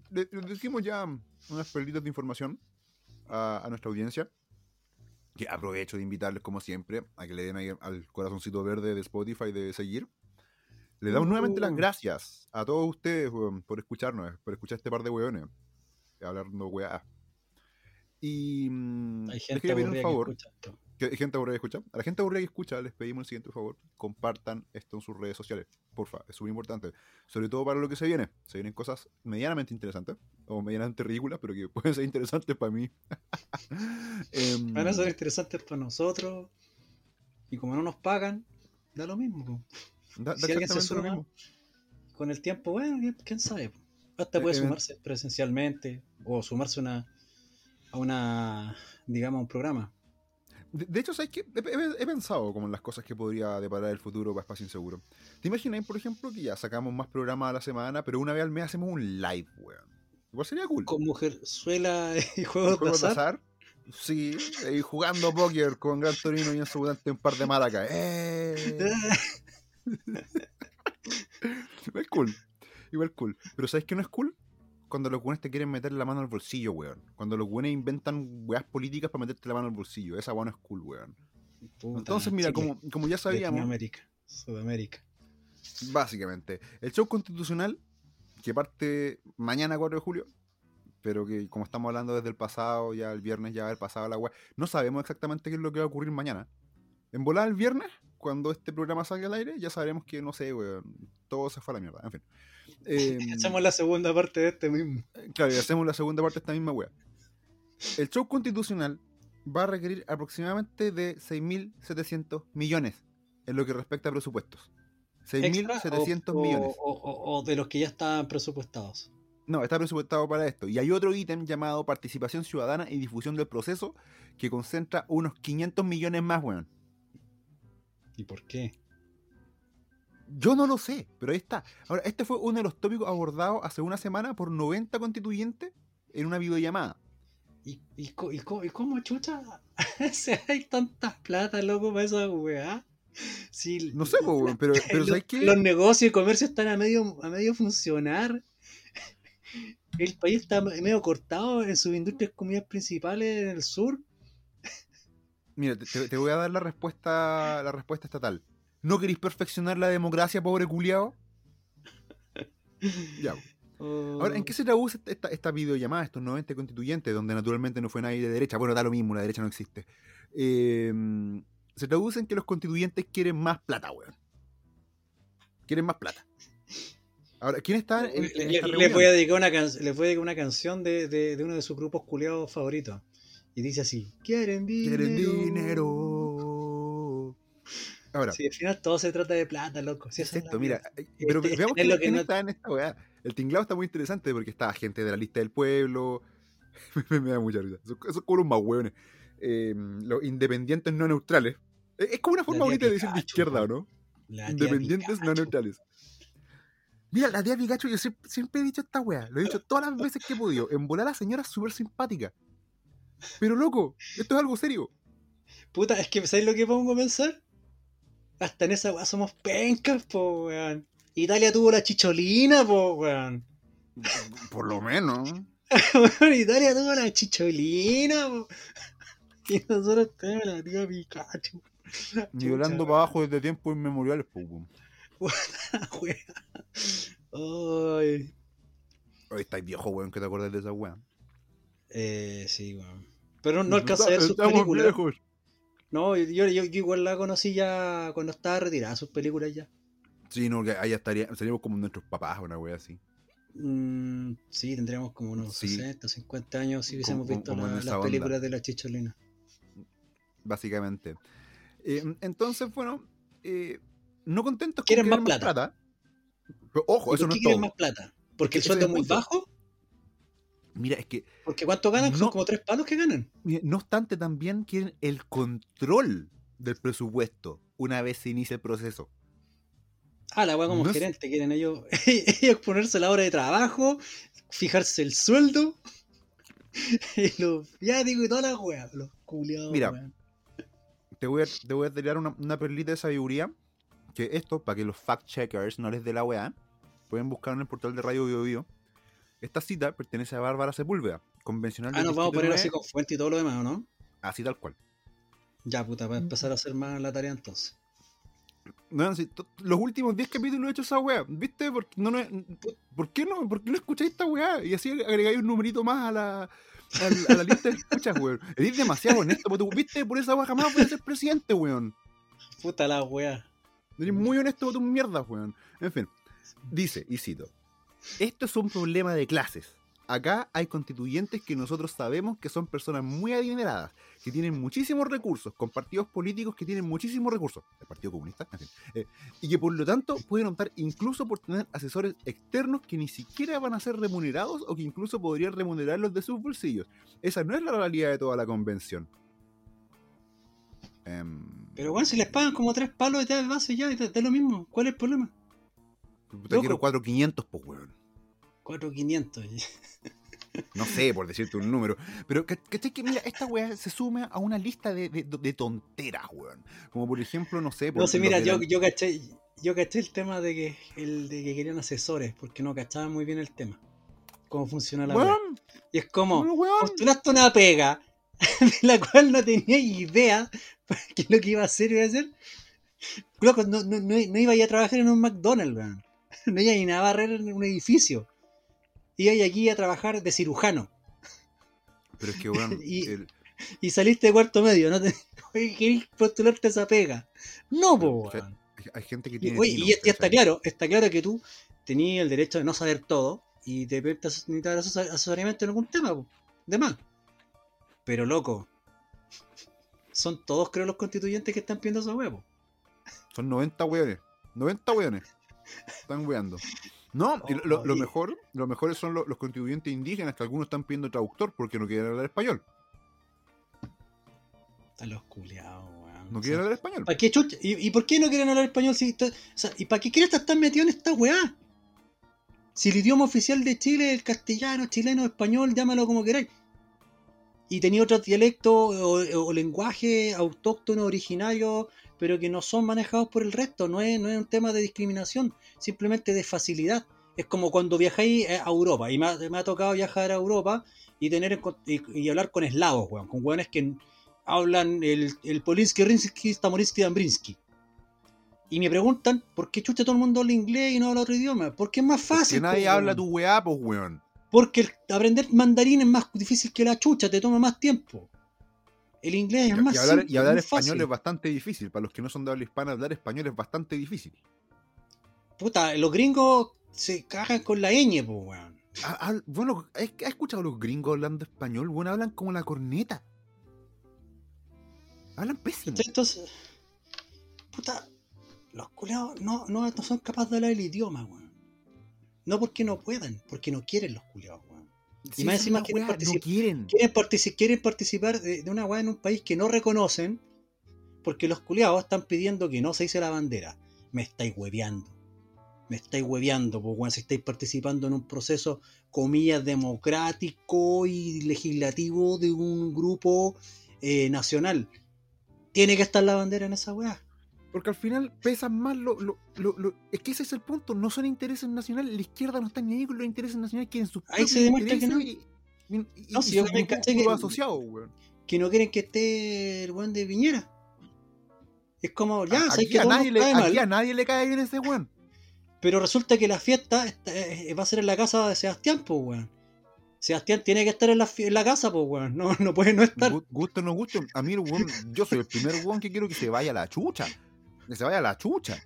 Le, le decimos ya unas perlitas de información a, a nuestra audiencia. Que aprovecho de invitarles, como siempre, a que le den ahí al corazoncito verde de Spotify de seguir. Le damos nuevamente las Uh. gracias a todos ustedes weón, por escucharnos, por escuchar este par de weones. Hablando weá. Y mm, Hay les gente quería pedir un que favor. que hay gente aburrida que escucha. A la gente aburrida que escucha les pedimos el siguiente favor. Compartan esto en sus redes sociales. Porfa, es súper importante. Sobre todo para lo que se viene. Se vienen cosas medianamente interesantes. O medianamente ridículas, pero que pueden ser interesantes para mí. Em, Van a ser interesantes para nosotros. Y como no nos pagan, da lo mismo. Po. da- da si alguien se suma. Con el tiempo, bueno, ¿quién- sabe. Hasta puede Eh, sumarse presencialmente o sumarse una, a una, digamos, a un programa. De, de hecho, ¿sabes qué? He, he- he pensado como en las cosas que podría deparar el futuro para Espacio Inseguro. ¿Te imaginas, por ejemplo, que ya sacamos más programas a la semana, pero una vez al mes hacemos un live, weón? Igual sería cool. Con mujerzuela y juegos de ¿Juegos de azar. azar? Sí, y jugando póker con Gran Torino y en su volante un par de maracas. ¡Eh! Igual cool. Igual cool. Pero ¿sabes qué no es cool? Cuando los güeyes te quieren meter la mano al bolsillo, weón. Cuando los güeyes inventan weas políticas para meterte la mano al bolsillo. Esa weá no es cool, weón. Puta, Entonces, mira, como, como ya sabíamos, Latinoamérica, Sudamérica. básicamente, el show constitucional, que parte mañana 4 de julio, pero que como estamos hablando desde el pasado, ya el viernes ya va a haber pasado la weá, no sabemos exactamente qué es lo que va a ocurrir mañana. En volar el viernes, cuando este programa salga al aire, ya sabremos que, no sé, weón, todo se fue a la mierda. En fin. Eh, Hacemos la segunda parte de este mismo. Claro, y hacemos la segunda parte de esta misma wea. El show constitucional va a requerir aproximadamente de 6.700 millones en lo que respecta a presupuestos. ¿Extra 6.700 o- millones. O, o- o de los que ya estaban presupuestados. No, está presupuestado para esto. Y hay otro ítem llamado participación ciudadana y difusión del proceso que concentra unos 500 millones más, weón. ¿Y por qué? Yo no lo sé, pero ahí está. Ahora, este fue uno de los tópicos abordados hace una semana por 90 constituyentes en una videollamada. ¿Y, y, cómo chucha? si hay tantas plata, loco, para esa weá. Si No sé, weón, pero, pero ¿sabes qué? los negocios y comercio están a medio, a medio funcionar. El país está medio cortado en sus industrias comidas principales en el sur. Mira, te, voy a dar la respuesta, la respuesta estatal. ¿No queréis perfeccionar la democracia, pobre culiao? Ya. Ahora, ¿en qué se traduce esta, esta videollamada, estos 90 constituyentes, donde naturalmente no fue nadie de derecha? Bueno, da lo mismo, la derecha no existe. Eh, se traduce en que los constituyentes quieren más plata, weón. Quieren más plata. Ahora, ¿quién está en, en esta le- voy a dedicar una, can- les voy a dedicar una canción de, de- de uno de sus grupos culiados favoritos. Y dice así: Quieren dinero. Quieren dinero. Ahora, Si al final todo se trata de plata, loco. Si esto, mira, eh, pero Este- veamos es quién, lo que no- está en esta weá. El tinglado está muy interesante porque está gente de la lista del pueblo. me, me da mucha risa. Esos, esos son los más hueones. Eh, los independientes no neutrales. Es es como una forma bonita de decir de izquierda, ¿o no? Independientes no neutrales. Mira, la tía Pikachu, yo siempre, siempre he dicho esta weá. Lo he dicho todas las veces que he podido. En volar a la señora es súper simpática. Pero loco, esto es algo serio. Puta, es que ¿sabes lo que pongo a pensar? Hasta en esa weá somos pencas, po, weón. Italia tuvo la chicholina, po, weón. Por lo menos. Weón, Italia tuvo la chicholina, po. Y nosotros tenemos la tía Pikachu. Nivelando para abajo desde tiempos inmemoriales, pues, weón. weón. Ay. Hoy estáis viejo, weón, que te acuerdas de esa weá. Eh, sí, weón. Pero no, alcanza a ver sus películas. viejos. No, yo, igual la conocí ya cuando estaba retirada, sus películas ya. Sí, no, que ahí estaría, seríamos como nuestros papás, una wea así. Mm, sí, tendríamos como unos Sí. 60, 50 años si hubiésemos Como- visto como la- las onda. películas de la chicholina. básicamente. Eh, entonces, bueno, eh, no contentos con Quieren más plata. Pero, ojo, ¿Y eso por no es quieren todo. más plata? ¿Porque el sueldo es muy bajo? Mira, es que, ¿Porque cuánto ganan? No. Son como tres palos que ganan. no obstante, también quieren el control del presupuesto una vez se inicia el proceso. Ah, la weá como No gerente, quieren ellos, ellos ponerse la hora de trabajo, fijarse el sueldo, y los viáticos y todas las weas, los culiados. Mira. Te voy a, te voy a tirar una, una perlita de sabiduría. Que esto, para que los fact-checkers no les dé la weá, pueden buscar en el portal de Radio Bio Bio. Esta cita pertenece a Bárbara Sepúlveda, convencional Ah, nos vamos a poner así 9, con fuente y todo lo demás, ¿o ¿no? así tal cual. Ya, puta, para empezar a hacer más la tarea entonces. No, to- los últimos 10 capítulos he hecho esa weá. ¿Viste? ¿Por, no, no, ¿por qué no? ¿Por qué no escucháis esta weá? Y así agregáis un numerito más a la, a, a la lista de escuchas, weón. Eres demasiado honesto, porque tú, ¿viste? Por esa weá jamás voy a ser presidente, weón. Puta la wea. Eres muy honesto con tus mierdas, weón. En fin, dice, y cito: Esto es un problema de clases. Acá hay constituyentes que nosotros sabemos que son personas muy adineradas, que tienen muchísimos recursos, con partidos políticos que tienen muchísimos recursos, el Partido Comunista, en fin, eh, y que por lo tanto pueden optar incluso por tener asesores externos que ni siquiera van a ser remunerados o que incluso podrían remunerarlos de sus bolsillos. Esa no es la realidad de toda la convención. Em, Pero bueno, si les pagan como tres palos de base ya, da lo mismo. ¿Cuál es el problema? Puta, quiero loco. 4500, pues, weón. 4500. No sé, por decirte un número. Pero, ¿cach- ¿cachai? Que mira, esta weá se suma a una lista de, de- de tonteras, weón. Como por ejemplo, no sé. No por sé, los mira, yo, yo caché, yo caché el tema de que el de que querían asesores, porque no cachaban muy bien el tema. Cómo funciona la wea. Weón, Y es como, weón, postulaste una pega de la cual no tenía idea qué es lo que iba a hacer iba a hacer. Loco, no, no, no, no iba a ir a trabajar en un McDonald's, weón. No iba ir a barrer en un edificio. Iba aquí a trabajar de cirujano. Pero es que, weón, Y- el- Y saliste de cuarto medio, ¿no? Te, ¿querés postularte esa pega? No, po, hay gente que tiene. oye, y está claro, está claro que tú tenías el derecho de no saber todo y te necesitas necesitar asesor- asesoramiento en algún tema, po, de más. Pero loco, son todos creo los constituyentes que están pidiendo esa huevo. Son 90 weones. 90 weones. Están weando. No, y lo, mejor, lo mejor son lo- los contribuyentes indígenas, que algunos están pidiendo traductor porque no quieren hablar español. Están los culiados, weón. No O quieren sea, hablar español. ¿Para qué chucha? ¿Y, y por qué no quieren hablar español? Si esto- o sea, ¿Y para qué quieren estar metidos en esta weá? Si el idioma oficial de Chile es el castellano, chileno, español, llámalo como queráis. Y tenía otros dialectos o, o lenguaje autóctono, originario, pero que no son manejados por el resto. No es, no es un tema de discriminación, simplemente de facilidad. Es como cuando viajáis eh, a Europa, y me ha, me ha tocado viajar a Europa y tener y, y hablar con eslavos, weón, con weones que hablan el, el Polinsky, Rinsky, Stamorinsky, Dambrinsky. Y me preguntan, ¿por qué chucha todo el mundo habla inglés y no habla otro idioma? Porque es más fácil. Que nadie habla weón. tu weá, pues, weón. Porque el- aprender mandarín es más difícil que la chucha, te toma más tiempo. El inglés es Y, más y hablar, simple, y hablar español fácil. es bastante difícil. Para los que no son de habla hispana, hablar español es bastante difícil. Puta, los gringos se cagan con la ñ, po, weón. Ah, ah, bueno, ¿has escuchado a los gringos hablando español? Bueno, hablan como la corneta. Hablan pésimo. Entonces, puta, los culiados no, no, no son capaces de hablar el idioma, weón. No porque no puedan, porque no quieren los culiados, weón. Sí, más esa es encima quieren no quieren. quieren, partici- quieren participar de, de una weá en un país que no reconocen porque los culiados están pidiendo que no se hice la bandera. Me estáis hueveando. Me estáis hueveando, weón, si estáis participando en un proceso, comillas, democrático y legislativo de un grupo eh, nacional. Tiene que estar la bandera en esa weá. Porque al final pesan más lo, lo, lo- lo- Es que ese es el punto. No son intereses nacionales. La izquierda no está ni ahí con los intereses nacionales. Quieren sus Ahí se demuestra que no. intereses Y, y- No, y si yo también caché que- asociados, weón. Que no quieren que esté el weón de Piñera. Es como, ya, aquí, que a nadie le, aquí a nadie le cae bien ese weón. Pero resulta que la fiesta está- eh, va a ser en la casa de Sebastián, pues, weón. Sebastián tiene que estar en la, en la casa, pues, weón. No, no puede no estar. Gu- Gusto o no gusto. A mí, weón, yo soy el primer weón que quiero que se vaya a la chucha. Que se vaya a la chucha.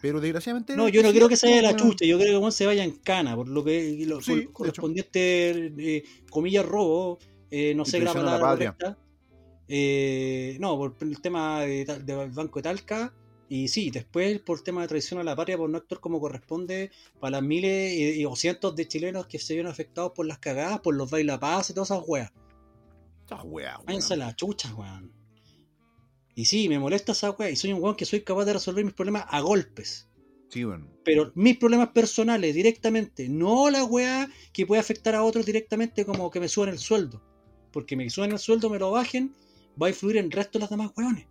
Pero desgraciadamente. No, yo no quiero que se vaya a la chucha. Yo creo que se vaya en cana, por lo que lo, Sí, por correspondiente, eh, comillas, robo. eh, no sé la la palabra correcta. Eh, no, por el tema de, del Banco de Talca. Y sí, después por tema de traición a la patria, por no actuar como corresponde para las miles y, y- o cientos de chilenos que se vieron afectados por las cagadas, por los bailapaz y todas esas weas. Esa weá, weón. La chucha, weón. Y sí, me molesta esa wea. Y soy un weón que soy capaz de resolver mis problemas a golpes. Sí, weón. Pero mis problemas personales directamente, no la weá que puede afectar a otros directamente como que me suban el sueldo. Porque me suban el sueldo, me lo bajen, va a influir en el resto de los demás weones.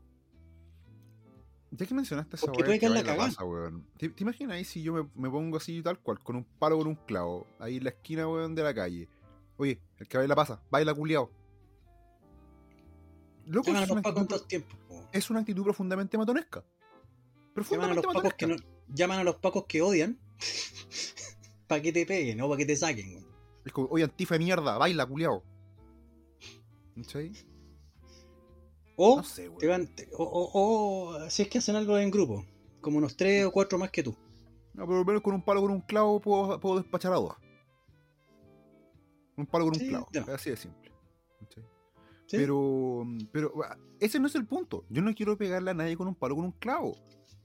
Ya que mencionaste esa weá puede que la pasa, weón. ¿Te, te imaginas ahí si yo me, me pongo así tal cual, con un palo con un clavo, ahí en la esquina, weón, de la calle? Oye, el que baila pasa, baila culiao. Loco, es los una, es una actitud profundamente matonesca. Llaman a los pacos que no, llaman a los pacos que odian para que te peguen, no para que te saquen. weón. Es como, oye, antifa de mierda, baila culiao. ¿Cachai? O No sé, te van, te- o, o- o si es que hacen algo en grupo, como unos tres o cuatro más que tú. No, pero al menos con un palo con un clavo puedo, puedo despachar a dos. Un palo con Sí, un clavo. Es así de simple. ¿Cachai? ¿sí? Pero, pero ah, ese no es el punto. Yo no quiero pegarle a nadie con un palo con un clavo.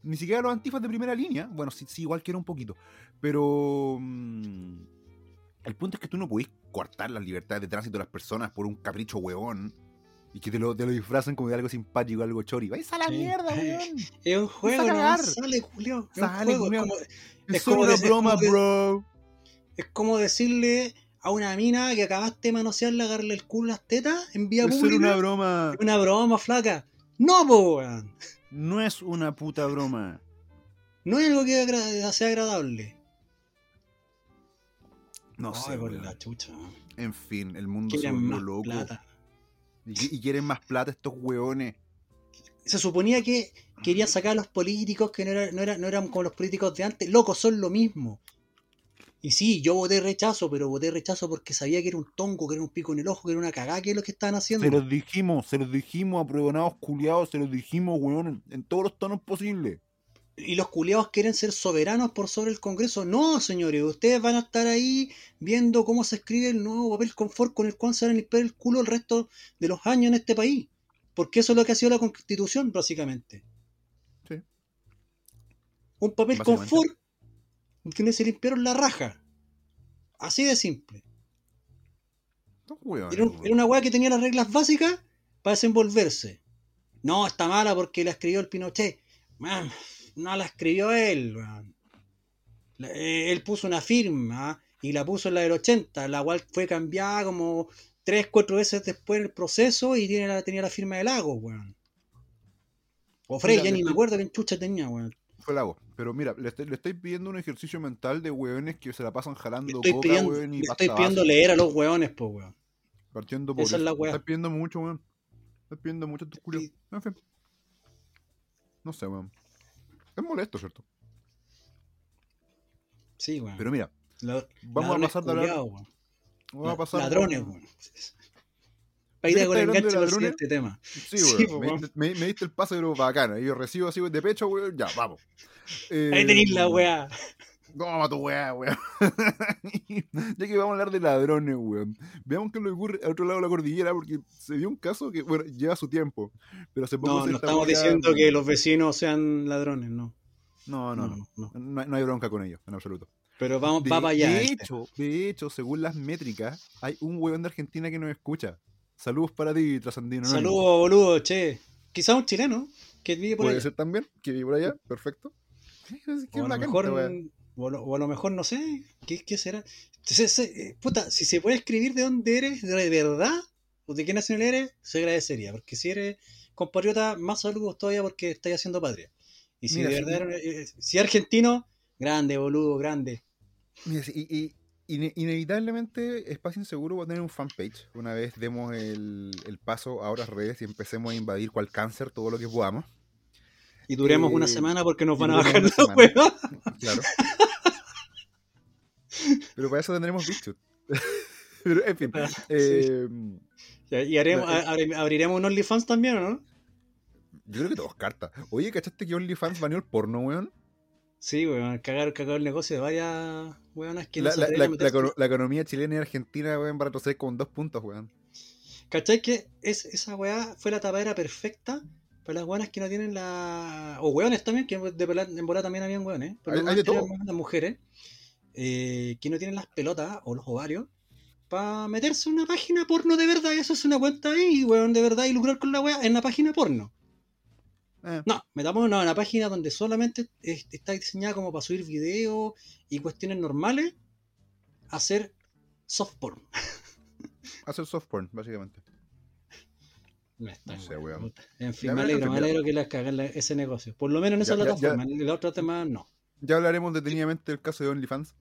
Ni siquiera a los antifas de primera línea. Bueno, sí, sí igual quiero un poquito. Pero mm, el punto es que tú no podés cortar las libertades de tránsito de las personas por un capricho huevón. Y que te lo, te lo disfrazan como de algo simpático, algo chori. ¡Vais a la Sí. mierda, weón! Es un juego, no sale, Julio. Sale, juego, es como- Es, como una decir- broma, como de- bro. Es como decirle a una mina que acabaste de manosearle, agarrarle el culo a las tetas en vía Es pública. una broma. Es una broma, flaca. No, po, weón. No es una puta broma. No es algo que agra- sea agradable. No Ay, sé, por la chucha. En fin, el mundo se volvió más loco. plata. Y, y quieren más plata estos hueones. Se suponía que quería sacar a los políticos que no, era- no, era- no eran como los políticos de antes. Locos, son lo mismo. Y sí, yo voté rechazo, pero voté rechazo porque sabía que era un tongo, que era un pico en el ojo, que era una cagada, que es lo que estaban haciendo. Se los dijimos, se los dijimos a pruebonados culiados, se los dijimos, weón, en, todos los tonos posibles. y los culiados quieren ser soberanos por sobre el Congreso. No, señores, ustedes van a estar ahí viendo cómo se escribe el nuevo papel confort con el cual se van a limpiar el culo el resto de los años en este país. Porque eso es lo que ha sido la constitución, básicamente. Sí. Un papel confort que se limpiaron la raja. Así de simple. Era, un- weón. era una weá que tenía las reglas básicas para desenvolverse. No, está mala porque la escribió el Pinochet. Man, no la escribió él. La- eh, Él puso una firma y la puso en la del 80, la cual fue cambiada como 3, 4 veces después del proceso y tiene la, tenía la firma de Lago, weón. O Frey, ya ni me acuerdo quién chucha tenía, weón. Fue la voz. Pero mira, le estoy, le estoy pidiendo un ejercicio mental de hueones que se la pasan jalando estoy coca, pidiendo, weón, y le estoy pidiendo base. leer a los weones, po, weón. Partiendo por Esa es la weá. Estás pidiendo mucho, weón. Estás pidiendo mucho tus culios. Sí. En fin. No sé, weón. Es molesto, ¿cierto? Sí, weón. Pero mira, La- vamos a pasar de hablar. weón. Vamos a pasar. Ladrones, weón. Ir ¿Ya con el para ladrones? siguiente tema. Sí, Sí, weón. me, diste- me- me diste el pase, pero bacana. Y yo recibo así de pecho, weón. Ya, vamos. Ahí tenéis la Eh, weá. Toma tu weá, weón. ya que vamos a hablar de ladrones, weón. Veamos qué le ocurre al otro lado de la cordillera, porque se dio un caso que, bueno, lleva su tiempo. Pero hace poco No, se no estamos diciendo que los vecinos sean ladrones, no. No, no, no. no. No, hay- no hay bronca con ellos, en absoluto. Pero vamos, De, va para allá. de este. hecho, de hecho, según las métricas, hay un weón de Argentina que nos escucha. Saludos para ti, Trasandino. Saludos, boludo, che. Quizá un chileno que vive por Puede allá. ser también, que vive por allá, perfecto. O a, lo mejor, o, a lo, o a lo mejor, no sé, ¿qué, qué será? Se- se- eh, puta, si se puede escribir de dónde eres, de verdad, o de qué nacional eres, se agradecería. Porque si eres compatriota, más saludos todavía porque estás haciendo patria. Y si Mira, de sí, verdad eres- eh, si argentino, grande, boludo, grande. Mira, sí, y, y- ine- inevitablemente Espacio Inseguro va a tener un fanpage. Una vez demos el, el paso a otras redes y empecemos a invadir cual cáncer todo lo que podamos. Y duremos Eh, una semana porque nos van a bajar la hueá. Claro. Pero para eso tendremos bichos. Pero, en fin. Ah, Sí. eh, Y haremos, No, eh. abri- abriremos un OnlyFans también, ¿o no? yo creo que todos cartas. Oye, ¿cachaste que OnlyFans baneó el porno, weón? Sí, weón, cagar, cagar el negocio de varias weonas que no La, se la- la- la economía chilena y argentina, weón, va a retroceder con dos puntos, weón. ¿Cachai que es, esa weá fue la tapadera perfecta para las weonas que no tienen la. O weones también, que de en bola también habían weones. Pero Hay- de todo. Las mujeres eh, que no tienen las pelotas o los ovarios para meterse en una página porno de verdad. Eso es una cuenta ahí, weón, de verdad, y lucrar con la weá en la página porno. Eh, No, metamos en una página donde solamente es- está diseñada como para subir videos y cuestiones normales, hacer soft porn. hacer soft porn, básicamente. Está, No sé, weón. En fin, Ya, me alegro, alegro que las caguen la- ese negocio. Por lo menos en esa Ya, ya, plataforma, en los otros temas no. Ya hablaremos detenidamente del caso de OnlyFans.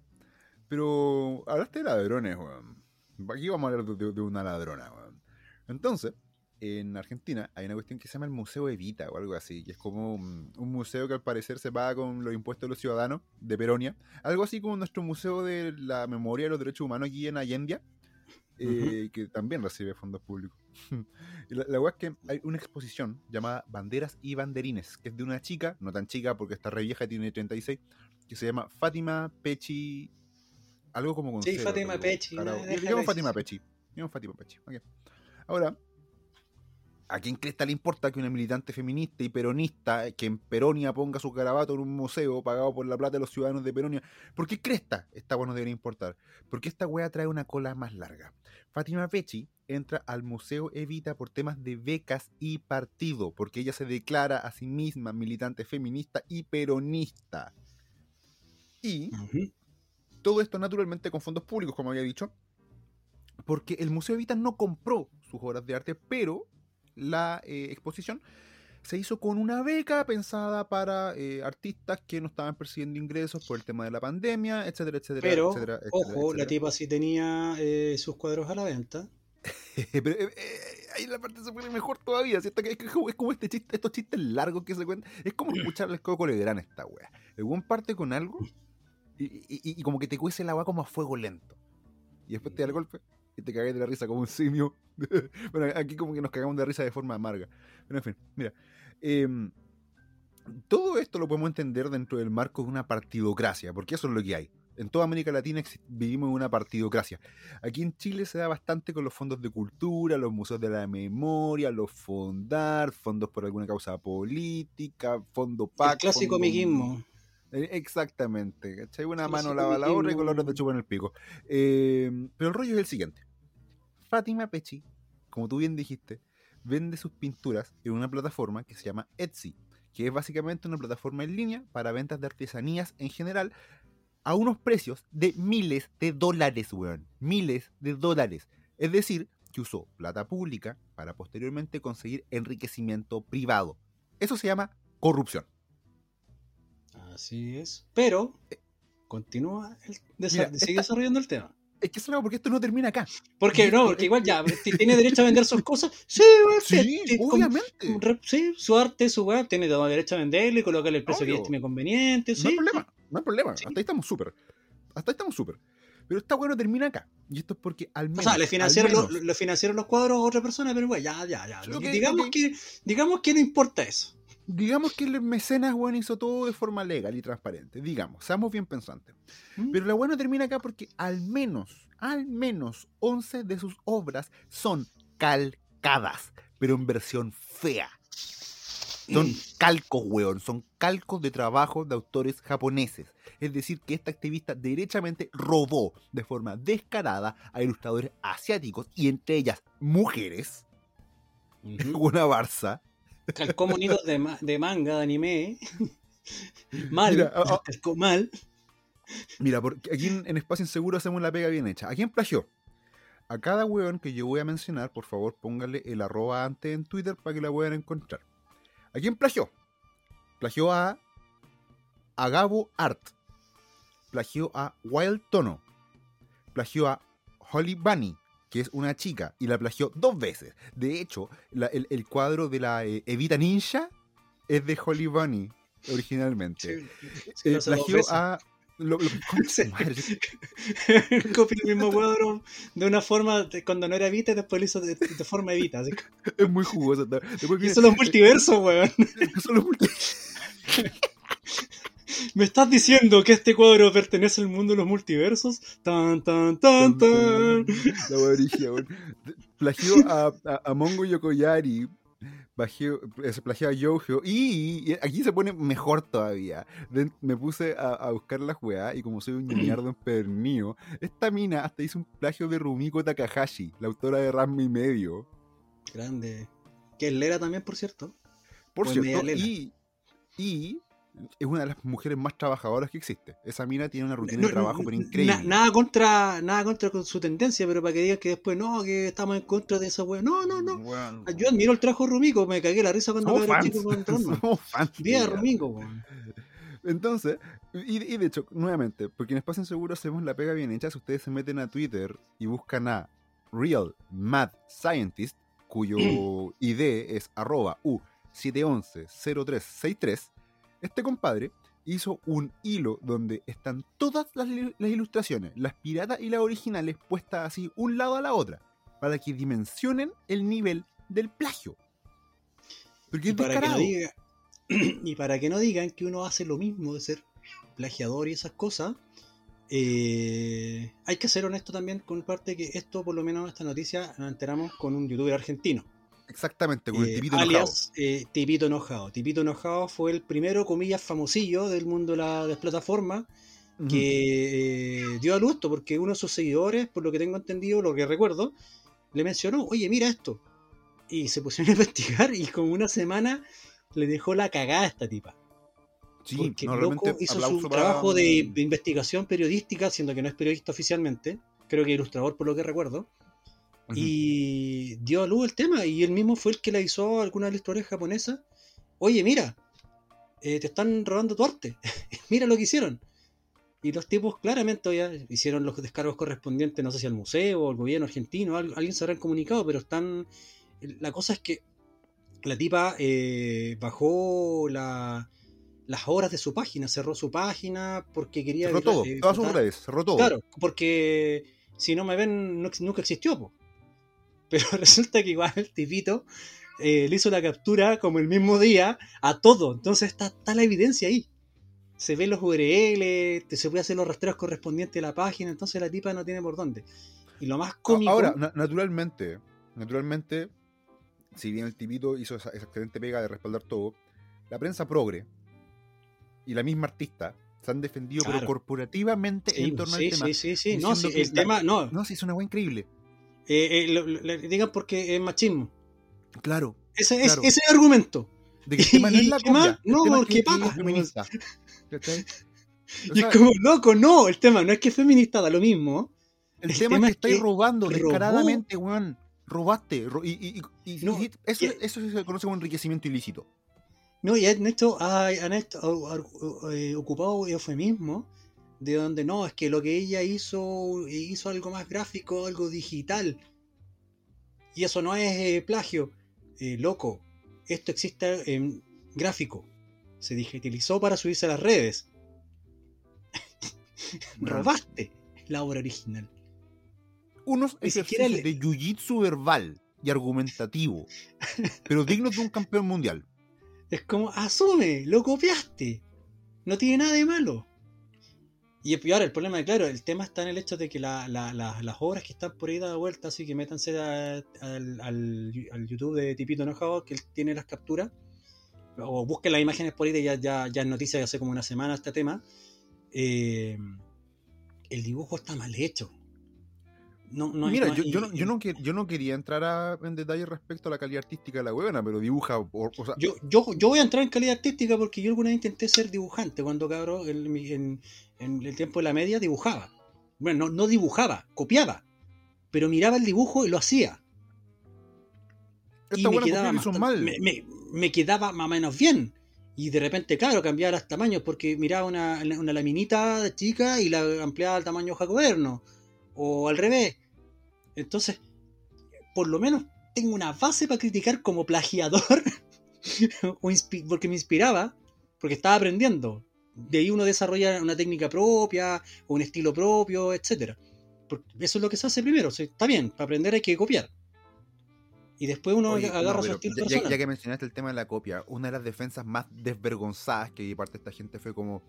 Pero hablaste de ladrones, weón. Aquí vamos a hablar de, de- de una ladrona, weón. Entonces, en Argentina hay una cuestión que se llama el Museo Evita o algo así, que es como un, un museo que al parecer se paga con los impuestos de los ciudadanos de Peronia. Algo así como nuestro Museo de la Memoria de los Derechos Humanos aquí en Allende, eh, que también recibe fondos públicos. y la, la es que hay una exposición llamada Banderas y Banderines, que es de una chica, no tan chica porque está re vieja, tiene 36, que se llama Fátima Pechi. Algo como con Sí, cero, Fátima Pechi, no, ahí, Fátima. Pechi. Llamo Fátima Pechi. ok. Ahora, ¿a quién cresta le importa que una militante feminista y peronista que en Peronia ponga su garabato en un museo pagado por la plata de los ciudadanos de Peronia? ¿Por qué cresta esta weá no debería importar? Porque esta weá trae una cola más larga. Fátima Pechi entra al Museo Evita por temas de becas y partido, porque ella se declara a sí misma militante feminista y peronista. Y todo esto naturalmente con fondos públicos, como había dicho, porque el Museo Evita no compró sus obras de arte, pero la eh, exposición se hizo con una beca pensada para eh, artistas que no estaban percibiendo ingresos por el tema de la pandemia, etcétera, etcétera, Pero, etcétera, etcétera, ojo, la tipa sí tenía eh, sus cuadros a la venta. Pero, eh, ahí la parte se pone mejor todavía. ¿cierto? Es, es como, es como este chiste, estos chistes largos que se cuentan. Es como escucharle el coco Legrand a esta wea. El buen parte con algo y, y- como que te cuece la agua como a fuego lento. Y después te da el golpe y te cagas de la risa como un simio. bueno, aquí como que nos cagamos de risa de forma amarga. Pero en fin, mira. em, todo esto lo podemos entender dentro del marco de una partidocracia, porque eso es lo que hay. En toda América Latina vivimos en una partidocracia. Aquí en Chile se da bastante con los fondos de cultura, los museos de la memoria, los fondar, fondos por alguna causa política, fondo PAC. el clásico fondo- amiguismo. Eh, Exactamente, ¿cachai? Una Sí, mano sí, lava la otra y con la otra te chupan el pico. Eh, pero el rollo es el siguiente. Fátima Pechi, como tú bien dijiste, vende sus pinturas en una plataforma que se llama Etsy, que es básicamente una plataforma en línea para ventas de artesanías en general a unos precios de miles de dólares, weón. Miles de dólares. Es decir, que usó plata pública para posteriormente conseguir enriquecimiento privado. Eso se llama corrupción. Así es. Pero continúa, el, desa- Mira, sigue esta- desarrollando el tema. Es que eso no, porque esto no termina acá. Porque no, esto- porque igual ya, t- tiene derecho a vender sus cosas. Sí, Sí, obviamente. sí, su arte, su web, tiene todo derecho a venderlo y colocarle el precio que Obvio. estime conveniente. No hay problema, no hay problema. Sí. Hasta ahí estamos súper. Hasta ahí estamos súper. Pero esta weá no termina acá. Y esto es porque al O menos. sea, le financiaron, los, le financiaron los cuadros a otra persona, pero igual, ya, ya, ya. Sí, ok, digamos. Que, digamos que no importa eso. Digamos que el mecenas, weón, hizo todo de forma legal y transparente. Digamos, seamos bien pensantes. ¿Mm? Pero la no termina acá porque al menos, al menos 11 de sus obras son calcadas, pero en versión fea. Son calcos, weón, son calcos de trabajo de autores japoneses. Es decir, que esta activista derechamente robó de forma descarada a ilustradores asiáticos y entre ellas mujeres, una Barça. Calcó monitos de, ma- de manga, de anime. Mal. Mira, a- a- calcó mal. Mira, porque aquí en, en Espacio Inseguro hacemos la pega bien hecha. ¿A quién plagió? A cada weón que yo voy a mencionar, por favor, póngale el arroba antes en Twitter para que la puedan encontrar. ¿A quién plagió? Plagió a Agabo Art. Plagió a Wild Tono. Plagió a Holly Bunny, que es una chica, y la plagió dos veces. De hecho, la- el, el cuadro de la eh, Evita Ninja es de Holly Bunny originalmente. Sí, Eh, sí, plagió a. lo- lo- Copió el mismo cuadro de una forma de- cuando no era Evita y después lo hizo de, de forma Evita. Así. es muy jugoso. Después eso los multiversos, weón. son los multi- ¿Me estás diciendo que este cuadro pertenece al mundo de los multiversos? Tan, tan, tan, tan. La brígida, weón. Plagió a, a, a Mongo Yokoyari. Plagió, a Yojo. Y, y aquí se pone mejor todavía. De- me puse a, a buscar la weá. Y como soy un ñoñardo empedernido, esta mina hasta hizo un plagio de Rumiko Takahashi, la autora de Rasma y medio. Grande. Que es Lera también, por cierto. Por Pues cierto, y, y es una de las mujeres más trabajadoras que existe. Esa mina tiene una rutina No, de trabajo, no, pero na- increíble. nada contra nada contra con su tendencia, pero para que digan que después no, que estamos en contra de esa weá. No, no, no. Yo admiro el trabajo de Rumiko, me cagué la risa cuando era chico con fans de. Rumiko, weón. Entonces, y, y de hecho, nuevamente, porque en Espacio Seguro hacemos la pega bien hecha, si ustedes se meten a Twitter y buscan a Real Mad Scientist, cuyo ID es arroba U7110363, este compadre hizo un hilo donde están todas las, ilustraciones, las piratas y las originales, puestas así un lado a la otra, para que dimensionen el nivel del plagio. Porque Y para, que no diga- y para que no digan que uno hace lo mismo de ser plagiador y esas cosas, eh, hay que ser honesto también con parte que esto, por lo menos esta noticia, nos enteramos con un youtuber argentino. Exactamente, con el eh, tipito enojado. alias eh, Tipito Enojado. Tipito Enojado fue el primero, comillas, famosillo del mundo de la- de las plataformas que eh, dio a luz esto, porque uno de sus seguidores, por lo que tengo entendido, lo que recuerdo, le mencionó, oye, mira esto. Y se pusieron a investigar y con una semana le dejó la cagada a esta tipa. Sí, porque no, loco hizo su para- trabajo de, de investigación periodística, siendo que no es periodista oficialmente, creo que ilustrador por lo que recuerdo, Y dio a luz el tema, y él mismo fue el que le avisó a algunas ilustradores japonesas, oye, mira, eh, te están robando tu arte, mira lo que hicieron. Y los tipos claramente ya hicieron los descargos correspondientes, no sé si al museo o al gobierno argentino, al- alguien se habrán comunicado, pero están... La cosa es que la tipa eh, bajó la- las horas de su página, cerró su página porque quería... Cerró todo, eh, todas sus tratar- redes, cerró todo. Claro, porque si no me ven, no nunca existió. po. Pero resulta que igual el tipito eh, le hizo la captura como el mismo día a todo. Entonces está, está la evidencia ahí. Se ven los URL, te- se puede hacer los rastreos correspondientes a la página. Entonces la tipa no tiene por dónde. Y lo más cómico. Ahora, na- naturalmente, naturalmente, si bien el tipito hizo esa, esa excelente pega de respaldar todo, la prensa progre y la misma artista se han defendido, Claro. pero corporativamente Sí, en torno sí, al tema. sí, sí, sí. No, sí, el la- tema, no. No, sí, es una weá increíble. Eh, eh, lo- lo- le digan porque es machismo. Claro. Ese es ese es el argumento. De que el tema no es ¿Y la No, porque paga. es feminista. Y es como, loco, no, el tema no es que es feminista, da lo mismo. el, el tema, tema es que es estáis que robando robó. descaradamente, weón. Robaste. ro- y, y- y- y- No, y eso, eso se conoce como enriquecimiento ilícito. No, y han hecho, han hecho, eh, ocupado eufemismo de donde no, es que lo que ella hizo, hizo algo más gráfico, algo digital. Y eso no es eh, plagio. Eh, loco, esto existe en gráfico. Se digitalizó para subirse a las redes. Bueno. Robaste la obra original. Unos Ni ejercicios de jiu-jitsu verbal y argumentativo, pero dignos de un campeón mundial. Es como, asume, lo copiaste. No tiene nada de malo. Y ahora el problema, claro, el tema está en el hecho de que la- la- la- las obras que están por ahí dando vuelta, así que métanse a- al, al- al YouTube de Tipito Enojado, que él tiene las capturas, o busquen las imágenes por ahí, de ya, ya, ya es noticia de hace como una semana este tema. Eh, el dibujo está mal hecho. No, no, Mira, no- yo, yo no, yo, no que- yo no quería entrar a- en detalle respecto a la calidad artística de la huevona, pero dibuja. o sea, Yo, yo, yo voy a entrar en calidad artística porque yo alguna vez intenté ser dibujante cuando cabrón en, en- en el tiempo de la media dibujaba. Bueno, no, no dibujaba, copiaba. Pero miraba el dibujo y lo hacía. Y esta me buena quedaba, bastante- mal. me, me- me quedaba más o menos bien. Y de repente, claro, cambiaba los tamaños porque miraba una, una laminita chica y la ampliaba al tamaño jacoberno. O al revés. Entonces, por lo menos tengo una base para criticar como plagiador. porque me inspiraba, porque estaba aprendiendo. De ahí uno desarrolla una técnica propia, o un estilo propio, etcétera. Porque Eso es lo que se hace primero. o sea, está bien, para aprender hay que copiar. Y después uno Oye, agarra no, su estilo ya- ya, personal. ya que mencionaste el tema de la copia, una de las defensas más desvergonzadas que de parte de esta gente fue como: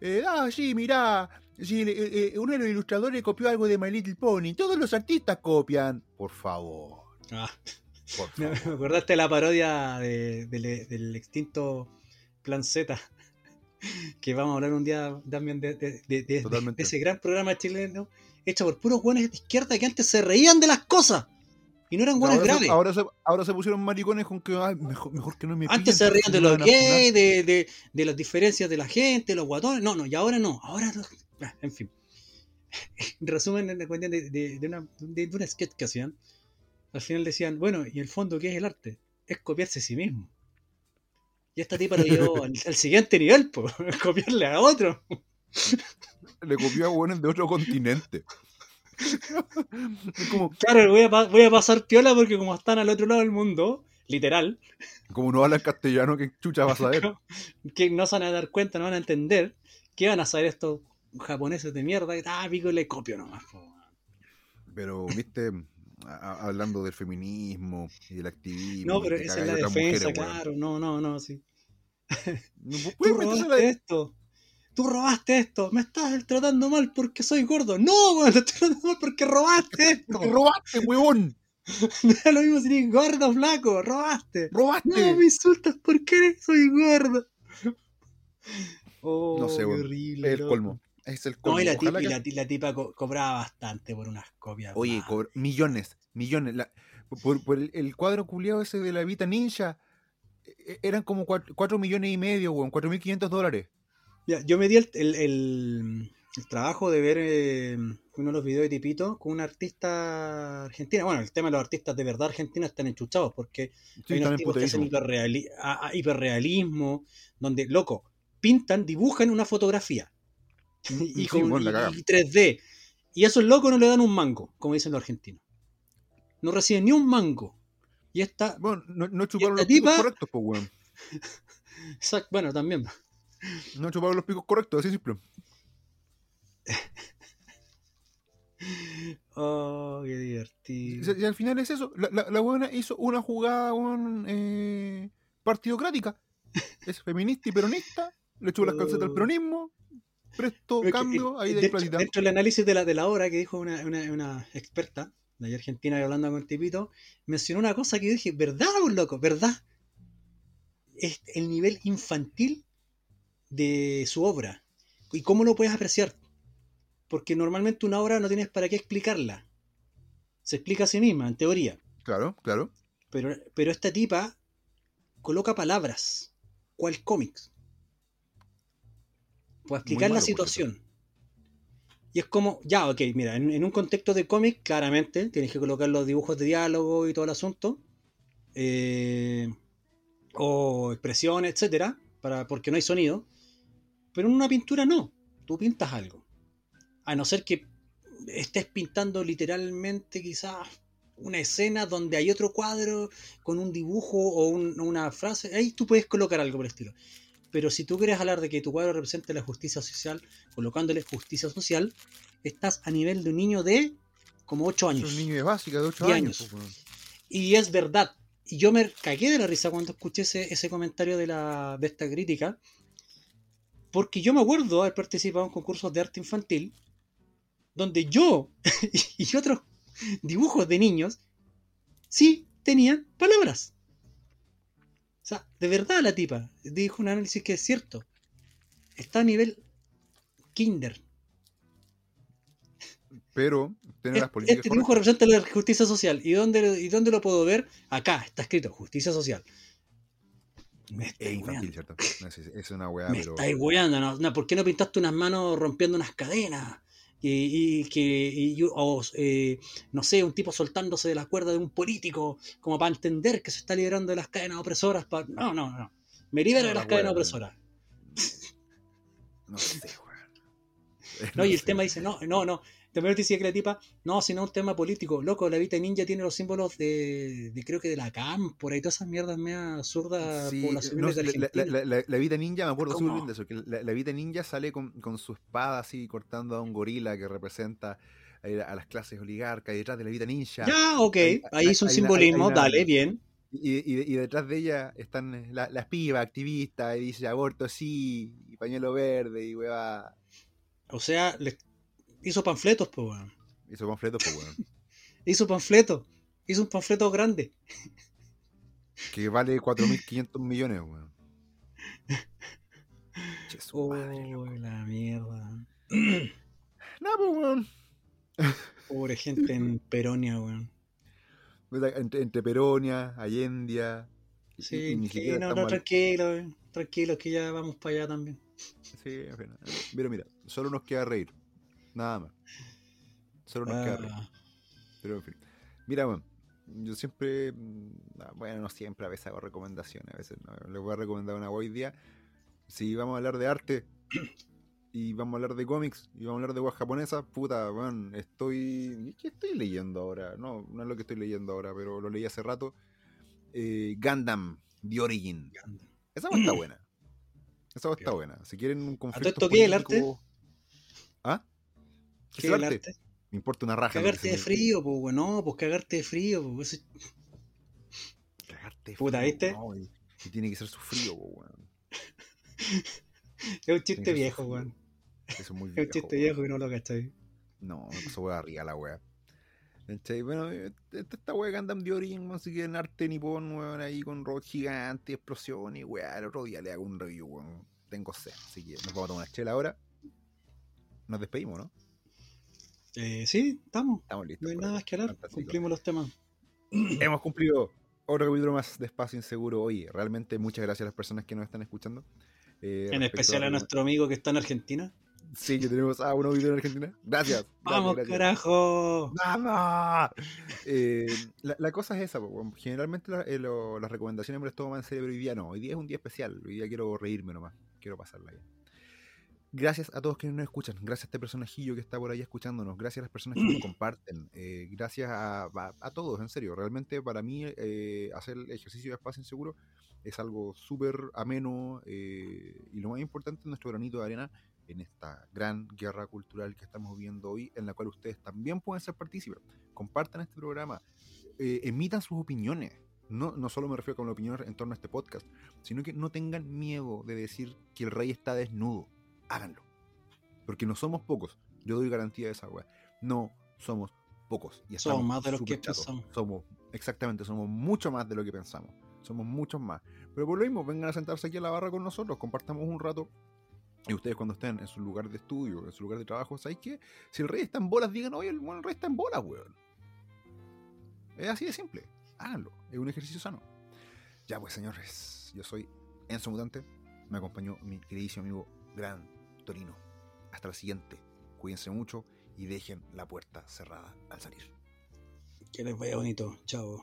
eh, Ah, sí, mirá, sí, eh, eh, uno de los ilustradores copió algo de My Little Pony. Todos los artistas copian. Por favor, Ah, por me, me favor. acordaste de la parodia de- del, del extinto Plan Z. Que vamos a hablar un día también de, de- de- de- Totalmente. de ese gran programa chileno hecho por puros buenos de izquierda que antes se reían de las cosas. Y no eran buenos ahora, graves. se, ahora, se, ahora se pusieron maricones con que "Ay, mejor, mejor que no me Antes pillen se reían de los van a funar". gays, de, de, las diferencias de la gente, los guatones. No, no, y ahora no. Ahora, no. Ah, en fin. En resumen, en la cuestión de, una, de, de una sketch que hacían, al final decían, bueno, ¿y el fondo qué es el arte? Es copiarse a sí mismo. Y esta tipa lo llevó al, al siguiente nivel, pues, copiarle a otro. Le copió a buenos de otro continente. como, Claro, voy a, voy a pasar piola porque como están al otro lado del mundo, literal, como no hablan castellano, que chucha vas a ver. que no se van a dar cuenta, no van a entender, ¿qué van a saber estos japoneses de mierda? Ah, pico, le copio nomás. po. Pero, viste, A- hablando del feminismo y del activismo. No, pero esa es la defensa, mujeres, weón. claro. No, no, no, sí. No, Tú la- robaste esto. Tú robaste esto. Me estás tratando mal porque soy gordo. No, weón, te estoy tratando mal porque robaste esto. Porque robaste, huevón. Me da lo mismo si eres gordo flaco. Robaste. Robaste. No me insultas porque soy gordo. Oh, No sé, weón. horrible. Es el colmo. Es el colmo. No, y la, tipa, y que- la, ti- la tipa co- cobraba bastante por unas copias. Oye, cobr- millones, millones. La- por, por el, cuadro culiado ese de la Vita Ninja, e- eran como 4, millones y medio, weón, 4.500 dólares. Yo me di el, el- el- el trabajo de ver eh, uno de los videos de Tipito con una artista argentina. Bueno, el tema de los artistas de verdad argentinos están enchuchados porque Sí, hay unos tipos que hacen puteísimo. hiperreali- a- a- hiperrealismo, donde, loco, pintan, dibujan una fotografía. Y, Sí, con, bueno, la y- caga. y 3D. Y a esos locos no le dan un mango, como dicen los argentinos. No reciben ni un mango. Y esta, Bueno, no, no chuparon los picos correctos, pues, weón. exact- bueno, también. No chuparon los picos correctos, así simple. Oh, qué divertido. y al final es eso. La, la, la buena hizo una jugada weón, eh, partidocrática. Es feminista y peronista. Le echó las calcetas al Oh. peronismo. Presto cambio, eh, ahí de dentro, del análisis de la, de la obra que dijo una, una, una experta de allá argentina hablando con el tipito, mencionó una cosa que yo dije, ¿verdad, un loco? ¿Verdad? Es el nivel infantil de su obra. ¿Y cómo lo puedes apreciar? Porque normalmente una obra no tienes para qué explicarla. Se explica a sí misma, en teoría. Claro, claro. Pero, pero esta tipa coloca palabras. ¿Cuál cómics? Para explicar malo, la situación. Y es como, ya, ok, mira, en, en un contexto de cómic, claramente tienes que colocar los dibujos de diálogo y todo el asunto. eh, o expresiones, etcétera, para, porque no hay sonido. Pero en una pintura no. Tú pintas algo. A no ser que estés pintando literalmente quizás una escena donde hay otro cuadro con un dibujo o un- una frase, ahí tú puedes colocar algo por el estilo. Pero si tú quieres hablar de que tu cuadro represente la justicia social, colocándole justicia social, estás a nivel de un niño de como 8 Es años. un niño de básica de 8 10 años. Y es verdad. Y yo me cagué de la risa cuando escuché ese, ese comentario de, la, de esta crítica. Porque yo me acuerdo haber participado en concursos de arte infantil donde yo y otros dibujos de niños sí tenían palabras. O sea, de verdad la tipa dijo un análisis que es cierto. Está a nivel kinder. Pero tiene las Este, políticas este dibujo correctas. representa la justicia social. ¿Y dónde, ¿Y dónde lo puedo ver? Acá, está escrito, justicia social. Me Es infantil. ¿cierto? Es, es una weá, Me pero. estáis weando. No, ¿Por qué no pintaste unas manos rompiendo unas cadenas? Y, que, y o, eh, no sé, un tipo soltándose de la cuerda de un político, como para entender que se está liberando de las cadenas opresoras. pa- No, no, no. Me libera No, de las la cadenas opresoras. No sé, weón. No, y el sé. tema dice, no, no, no. También te decía que la tipa, no, sino un tema político. Loco, la Vita Ninja tiene los símbolos de, de creo que de la cámpora y todas esas mierdas media absurdas Sí, no, de la, la, la, la Vita Ninja, me acuerdo súper bien de eso, que la, la Vita Ninja sale con, con su espada así cortando a un gorila que representa eh, a las clases oligarcas y detrás de la Vita Ninja. ya, ok, hay- ahí hizo un hay simbolismo, hay una- dale, bien. Y, y, y detrás de ella están eh, la- las pibas activistas y dice aborto sí, y pañuelo verde y hueva. O sea, le hizo panfletos, pues, weón. Hizo panfletos, pues weón. Hizo panfletos. Hizo un panfleto grande. Que vale 4.500 millones, weón. Oh, madre, la mierda. No, pues weón. Pobre gente en Peronia, weón. Entre, entre Peronia, Allendia. y- y Sí, ni sí, no, no, tranquilo, weón. Tranquilo, que ya vamos para allá también. Sí, en fin. Mira, mira, solo nos queda reír. Nada más. Solo nos queda reír. Ah, Pero en fin. Mira, bueno, yo siempre, mm, ah, bueno, no siempre, a veces hago recomendaciones, a veces no. Les voy a recomendar una hoy día. Si vamos a hablar de arte y vamos a hablar de cómics y vamos a hablar de guas japonesas, puta, bueno, estoy. ¿Qué estoy leyendo ahora? No, no es lo que estoy leyendo ahora, pero lo leí hace rato. Eh, Gundam, The Origin. Esa hueá está buena. Esa hueá está buena. Si quieren un conflicto. esto qué, el arte? ¿Qué ¿Qué es el el arte? arte? Me importa una raja. Cagarte de frío, pues, weón. No, pues cagarte de frío, pues. eso- Cagarte de Puta, frío, ¿viste? no, y, y tiene que ser sufrido, po, weón. Es un chiste viejo, weón. Eso es muy Es un viejo. chiste viejo y no lo cachai. No, pasó weá arriba la weá. Bueno, eh, esta, weá Gundam de Origin, así que en arte nipón, weón, ahí con robots gigantes, explosiones, y weá. El otro día le hago un review, weón. Tengo sed, así que nos vamos a tomar una chela ahora. Nos despedimos, ¿no? Eh, sí, estamos. Estamos listos. No hay nada más que hablar. Fantástico. Cumplimos los temas. Hemos cumplido otro capítulo más de Espacio Inseguro. Oye, realmente muchas gracias a las personas que nos están escuchando. Eh, En especial a nuestro amigo que está en Argentina. Sí, que tenemos a uno video en Argentina. Gracias. ¡Vamos, gracias, carajo! ¡Vamos! Eh, la, la cosa es esa, generalmente la- eh, lo- las recomendaciones me las tomo más en serio, pero hoy día no. Hoy día es un día especial. Hoy día quiero reírme nomás. Quiero pasarla bien. Gracias a todos quienes nos escuchan. Gracias a este personajillo que está por ahí escuchándonos. Gracias a las personas que nos comparten. Eh, gracias a, a- a todos, en serio. Realmente para mí eh, hacer el ejercicio de espacio inseguro es algo súper ameno eh, y lo más importante es nuestro granito de arena en esta gran guerra cultural que estamos viviendo hoy, en la cual ustedes también pueden ser partícipes. Compartan este programa, eh, emitan sus opiniones. No, no solo me refiero con las opiniones en torno a este podcast, sino que no tengan miedo de decir que el rey está desnudo. Háganlo. Porque no somos pocos. Yo doy garantía de esa weá. No somos pocos. Y Somos más de súper que chatos. pensamos. Somos, exactamente, somos mucho más de lo que pensamos. Somos muchos más. Pero por lo mismo, vengan a sentarse aquí a la barra con nosotros, compartamos un rato Y ustedes cuando estén en su lugar de estudio, en su lugar de trabajo, ¿sabéis qué? Si el rey está en bolas, digan, oye, el, el rey está en bolas, weón. Es así de simple. Háganlo. Es un ejercicio sano. Ya pues, señores. Yo soy Enzo Mutante. Me acompañó mi queridísimo amigo Gran Torino. Hasta la siguiente. Cuídense mucho y dejen la puerta cerrada al salir. Que les vaya bonito. Chao.